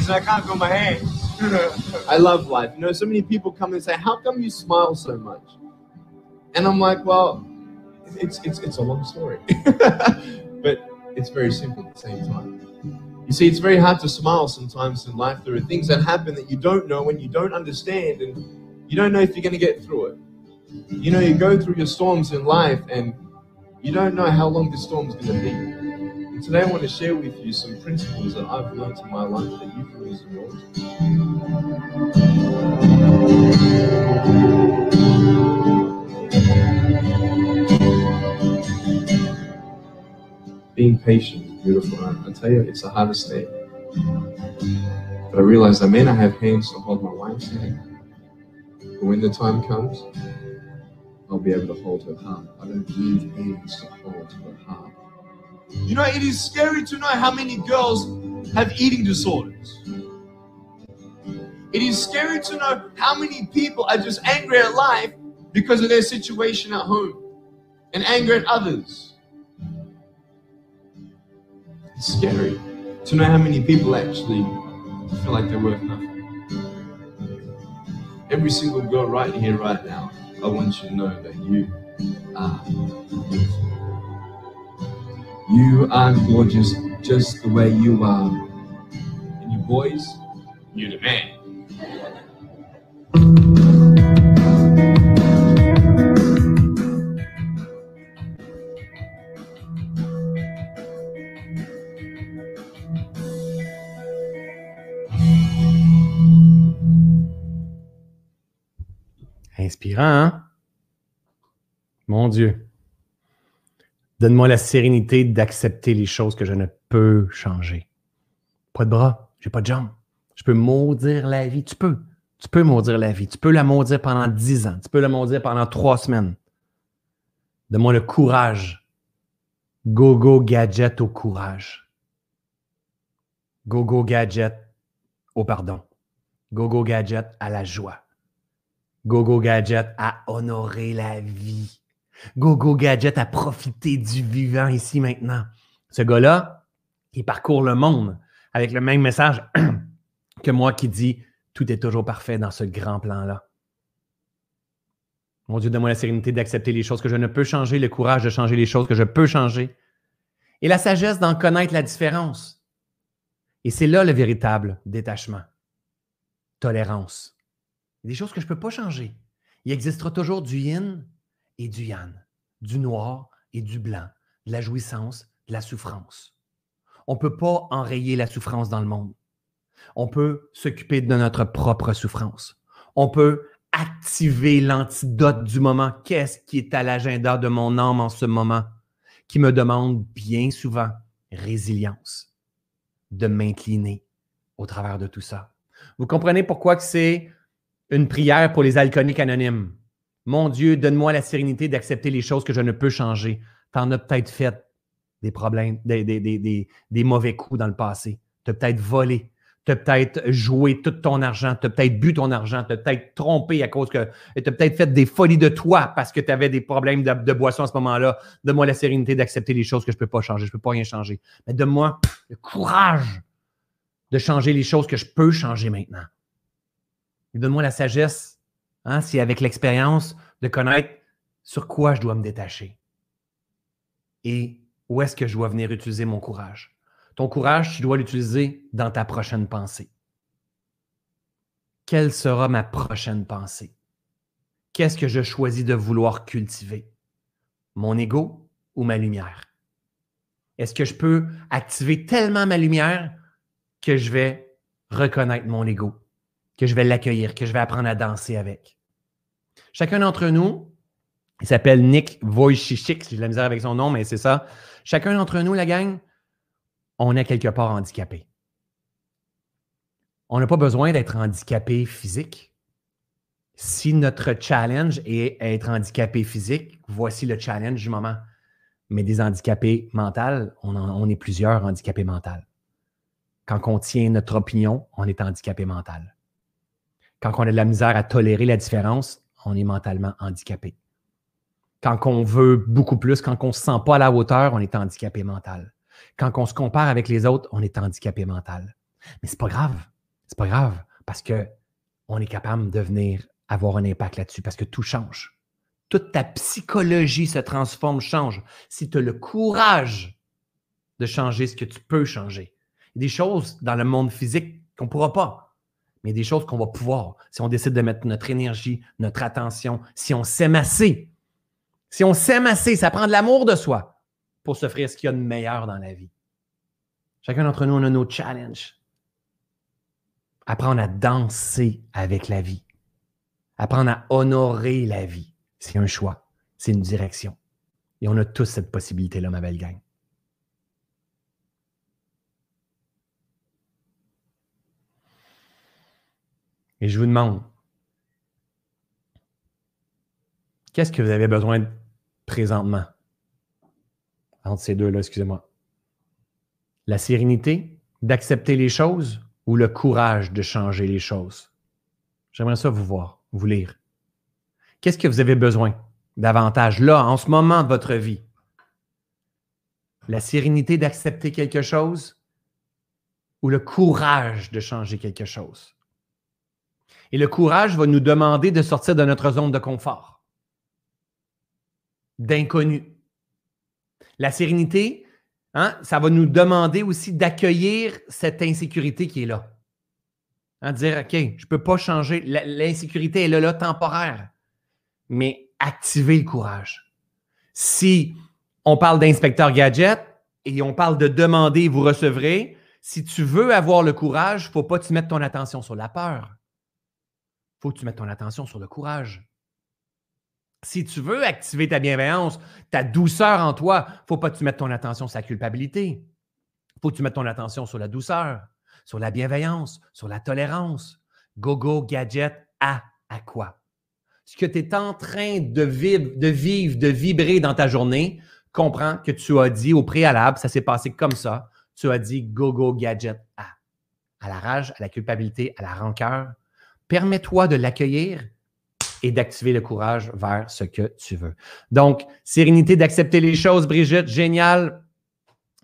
Freezing. I can't feel my hands. I love life. You know, so many people come and say, "How come you smile so much?" And I'm like, "Well, it's it's it's a long story, but it's very simple at the same time." You see, it's very hard to smile sometimes in life. There are things that happen that you don't know and you don't understand, and you don't know if you're going to get through it. You know, you go through your storms in life, and you don't know how long this storm's going to be. Today, I want to share with you some principles that I've learned in my life that you can use in yours. Being patient is beautiful. I, tell you, it's the hardest thing. But I realized I may not have hands to hold my wife's hand. But when the time comes, I'll be able to hold her heart. I don't need hands to hold her heart. You know, it is scary to know how many girls have eating disorders. It is scary to know how many people are just angry at life because of their situation at home and angry at others. It's scary to know how many people actually feel like they're worth nothing. Every single girl right here, right now, I want you to know that you are. You are gorgeous just the way you are. And you boys, you're the man. Inspirant, hein? Mon Dieu. Donne-moi la sérénité d'accepter les choses que je ne peux changer. Pas de bras, j'ai pas de jambes. Je peux maudire la vie. Tu peux. Tu peux maudire la vie. Tu peux la maudire pendant dix ans. Tu peux la maudire pendant trois semaines. Donne-moi le courage. Go, go, gadget au courage. Go, go, gadget au pardon. Go, go, gadget à la joie. Go Go Gadget à honorer la vie. Go Go Gadget à profiter du vivant ici maintenant. Ce gars-là, il parcourt le monde avec le même message que moi qui dit tout est toujours parfait dans ce grand plan-là. Mon Dieu, donne-moi la sérénité d'accepter les choses que je ne peux changer, le courage de changer les choses que je peux changer et la sagesse d'en connaître la différence. Et c'est là le véritable détachement. Tolérance. Des choses que je ne peux pas changer. Il existera toujours du yin et du yang, du noir et du blanc, de la jouissance, de la souffrance. On ne peut pas enrayer la souffrance dans le monde. On peut s'occuper de notre propre souffrance. On peut activer l'antidote du moment. Qu'est-ce qui est à l'agenda de mon âme en ce moment qui me demande bien souvent résilience, de m'incliner au travers de tout ça? Vous comprenez pourquoi c'est une prière pour les alcooliques anonymes? Mon Dieu, donne-moi la sérénité d'accepter les choses que je ne peux changer. Tu en as peut-être fait des problèmes, des, mauvais coups dans le passé. Tu peut-être volé. Tu peut-être joué tout ton argent, tu peut-être bu ton argent, tu peut-être trompé à cause que tu as peut-être fait des folies de toi parce que tu avais des problèmes de, de boisson à ce moment-là. Donne-moi la sérénité d'accepter les choses que je ne peux pas changer. Je ne peux pas rien changer. Mais donne-moi le courage de changer les choses que je peux changer maintenant. Donne-moi la sagesse, hein, c'est avec l'expérience de connaître sur quoi je dois me détacher et où est-ce que je dois venir utiliser mon courage. Ton courage, tu dois l'utiliser dans ta prochaine pensée. Quelle sera ma prochaine pensée? Qu'est-ce que je choisis de vouloir cultiver? Mon ego ou ma lumière? Est-ce que je peux activer tellement ma lumière que je vais reconnaître mon ego, que je vais l'accueillir, que je vais apprendre à danser avec? Chacun d'entre nous, il s'appelle Nick Wojcicki, j'ai de la misère avec son nom, mais c'est ça. Chacun d'entre nous, la gang, on est quelque part handicapé. On n'a pas besoin d'être handicapé physique. Si notre challenge est être handicapé physique, voici le challenge du moment. Mais des handicapés mentaux, on, on est plusieurs handicapés mentaux. Quand on tient notre opinion, on est handicapé mental. Quand on a de la misère à tolérer la différence, on est mentalement handicapé. Quand on veut beaucoup plus, quand on ne se sent pas à la hauteur, on est handicapé mental. Quand on se compare avec les autres, on est handicapé mental. Mais c'est pas grave. C'est pas grave parce que on est capable de venir avoir un impact là-dessus parce que tout change. Toute ta psychologie se transforme, change. Si tu as le courage de changer ce que tu peux changer. Il y a des choses dans le monde physique qu'on ne pourra pas, mais des choses qu'on va pouvoir si on décide de mettre notre énergie, notre attention, si on s'aime assez. Si on s'aime assez, ça prend de l'amour de soi pour s'offrir ce qu'il y a de meilleur dans la vie. Chacun d'entre nous, on a nos challenges. Apprendre à danser avec la vie. Apprendre à honorer la vie. C'est un choix. C'est une direction. Et on a tous cette possibilité-là, ma belle gang. Et je vous demande, qu'est-ce que vous avez besoin présentement? entre ces deux-là, excusez-moi? La sérénité d'accepter les choses ou le courage de changer les choses? J'aimerais ça vous voir, vous lire. Qu'est-ce que vous avez besoin davantage là, en ce moment de votre vie? La sérénité d'accepter quelque chose ou le courage de changer quelque chose? Et le courage va nous demander de sortir de notre zone de confort, d'inconnu. La sérénité, hein, ça va nous demander aussi d'accueillir cette insécurité qui est là. Hein, dire, OK, je ne peux pas changer. L'insécurité est là, là, temporaire. Mais activer le courage. Si on parle d'inspecteur gadget et on parle de demander, vous recevrez, si tu veux avoir le courage, il ne faut pas tu mettes ton attention sur la peur. Faut que tu mettes ton attention sur le courage. Si tu veux activer ta bienveillance, ta douceur en toi, faut pas que tu mettes ton attention sur la culpabilité. Il faut que tu mettes ton attention sur la douceur, sur la bienveillance, sur la tolérance. Go-go, gadget, à, à quoi? Ce que tu es en train de vivre, de vibrer dans ta journée, comprends que tu as dit au préalable, ça s'est passé comme ça. Tu as dit go-go, gadget, à. À la rage, à la culpabilité, à la rancœur. Permets-toi de l'accueillir et d'activer le courage vers ce que tu veux. Donc, sérénité d'accepter les choses, Brigitte, génial.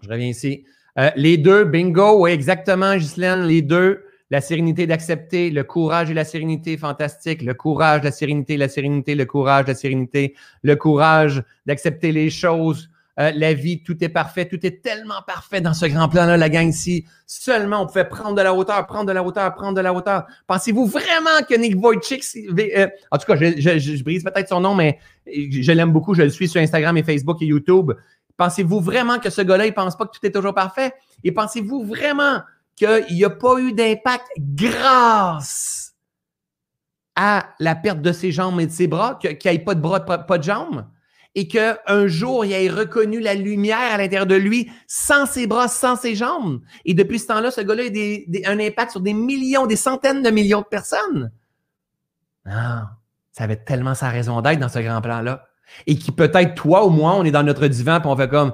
Je reviens ici. Euh, les deux, bingo, oui, exactement, Ghislaine, les deux. La sérénité d'accepter, le courage et la sérénité, fantastique. Le courage, la sérénité, la sérénité, le courage, la sérénité, le courage d'accepter les choses, euh, la vie, tout est parfait, tout est tellement parfait dans ce grand plan-là, la gang. Si seulement on pouvait prendre de la hauteur, prendre de la hauteur, prendre de la hauteur. Pensez-vous vraiment que Nick Wojcik, euh, en tout cas, je, brise peut-être son nom, mais je l'aime beaucoup, je le suis sur Instagram et Facebook et YouTube. Pensez-vous vraiment que ce gars-là, il pense pas que tout est toujours parfait? Et pensez-vous vraiment qu'il n'y a pas eu d'impact grâce à la perte de ses jambes et de ses bras, qu'il n'y ait pas de bras, pas de jambes? Et qu'un jour, il ait reconnu la lumière à l'intérieur de lui sans ses bras, sans ses jambes. Et depuis ce temps-là, ce gars-là a un impact sur des millions, des centaines de millions de personnes. Ah, ça avait tellement sa raison d'être dans ce grand plan-là. Et qui peut-être, toi ou moi, on est dans notre divan et on fait comme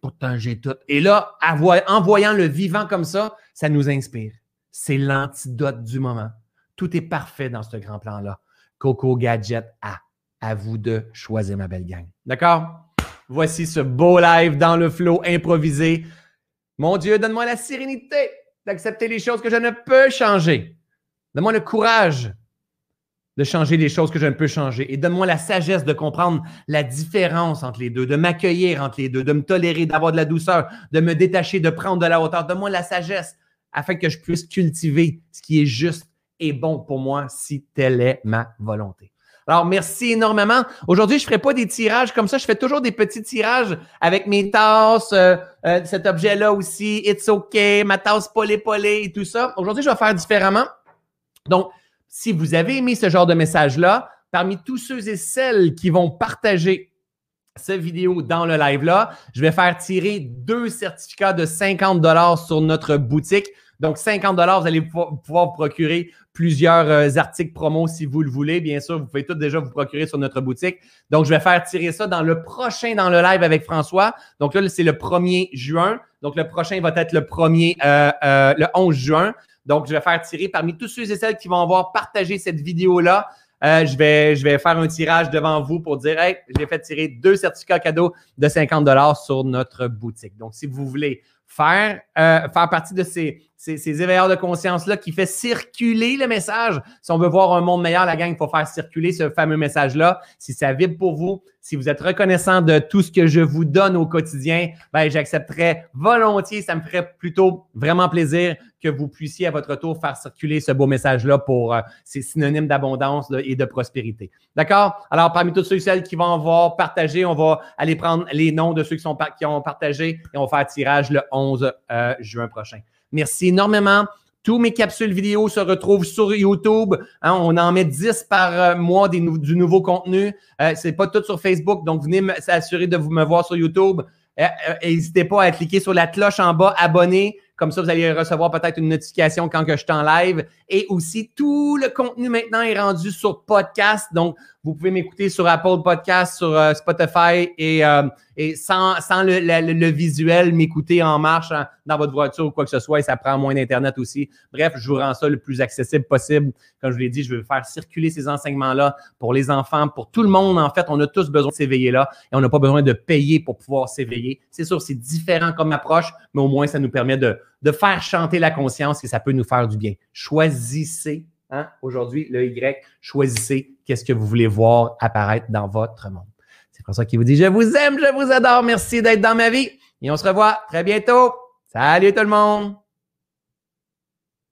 pourtant j'ai tout. Et là, en voyant le vivant comme ça, ça nous inspire. C'est l'antidote du moment. Tout est parfait dans ce grand plan-là. Coco Gadget A. À vous de choisir ma belle gang. D'accord? Voici ce beau live dans le flow improvisé. Mon Dieu, donne-moi la sérénité d'accepter les choses que je ne peux changer. Donne-moi le courage de changer les choses que je ne peux changer. Et donne-moi la sagesse de comprendre la différence entre les deux, de m'accueillir entre les deux, de me tolérer, d'avoir de la douceur, de me détacher, de prendre de la hauteur. Donne-moi la sagesse afin que je puisse cultiver ce qui est juste et bon pour moi si telle est ma volonté. Alors, merci énormément. Aujourd'hui, je ne ferai pas des tirages comme ça. Je fais toujours des petits tirages avec mes tasses, euh, euh, cet objet-là aussi, It's OK, ma tasse polé polé et tout ça. Aujourd'hui, je vais faire différemment. Donc, si vous avez aimé ce genre de message-là, parmi tous ceux et celles qui vont partager cette vidéo dans le live-là, je vais faire tirer deux certificats de 50 dollars sur notre boutique. Donc, 50 dollars, vous allez pouvoir vous procurer plusieurs euh, articles promo si vous le voulez. Bien sûr, vous pouvez tout déjà vous procurer sur notre boutique. Donc, je vais faire tirer ça dans le prochain, dans le live avec François. Donc là, c'est le 1er juin. Donc, le prochain va être le 1er, euh, euh, le 11 juin. Donc, je vais faire tirer parmi tous ceux et celles qui vont avoir partagé cette vidéo-là. Je, vais, je vais faire un tirage devant vous pour dire Hey, j'ai fait tirer deux certificats cadeaux de 50 sur notre boutique. Donc, si vous voulez faire, euh, faire partie de ces, ces, ces éveilleurs de conscience-là qui fait circuler le message. Si on veut voir un monde meilleur, la gang, il faut faire circuler ce fameux message-là. Si ça vibre pour vous, si vous êtes reconnaissant de tout ce que je vous donne au quotidien, ben, j'accepterais volontiers. Ça me ferait plutôt vraiment plaisir que vous puissiez à votre tour faire circuler ce beau message-là pour euh, ces synonymes d'abondance et de prospérité. D'accord? Alors, parmi tous ceux et celles qui vont avoir partagé, on va aller prendre les noms de ceux qui, ont partagé et on va faire tirage le 11 euh, juin prochain. Merci énormément. Tous mes capsules vidéo se retrouvent sur YouTube. Hein, on en met 10 par euh, mois du nouveau contenu. Euh, Ce n'est pas tout sur Facebook, donc venez s'assurer de vous me voir sur YouTube. N'hésitez pas à cliquer sur la cloche en bas, abonner. Comme ça, vous allez recevoir peut-être une notification quand que je suis en live. Et aussi, tout le contenu maintenant est rendu sur podcast. Donc, vous pouvez m'écouter sur Apple Podcast, sur euh, Spotify et, euh, et sans, sans le, le, visuel, m'écouter en marche hein, dans votre voiture ou quoi que ce soit. Et ça prend moins d'Internet aussi. Bref, je vous rends ça le plus accessible possible. Comme je vous l'ai dit, je veux faire circuler ces enseignements-là pour les enfants, pour tout le monde. En fait, on a tous besoin de s'éveiller là et on n'a pas besoin de payer pour pouvoir s'éveiller. C'est sûr, c'est différent comme approche, mais au moins, ça nous permet de, de faire chanter la conscience et ça peut nous faire du bien. Choisissez Hein? Aujourd'hui, le Y, choisissez qu'est-ce que vous voulez voir apparaître dans votre monde. C'est François qui vous dit Je vous aime, je vous adore, merci d'être dans ma vie. Et on se revoit très bientôt. Salut tout le monde!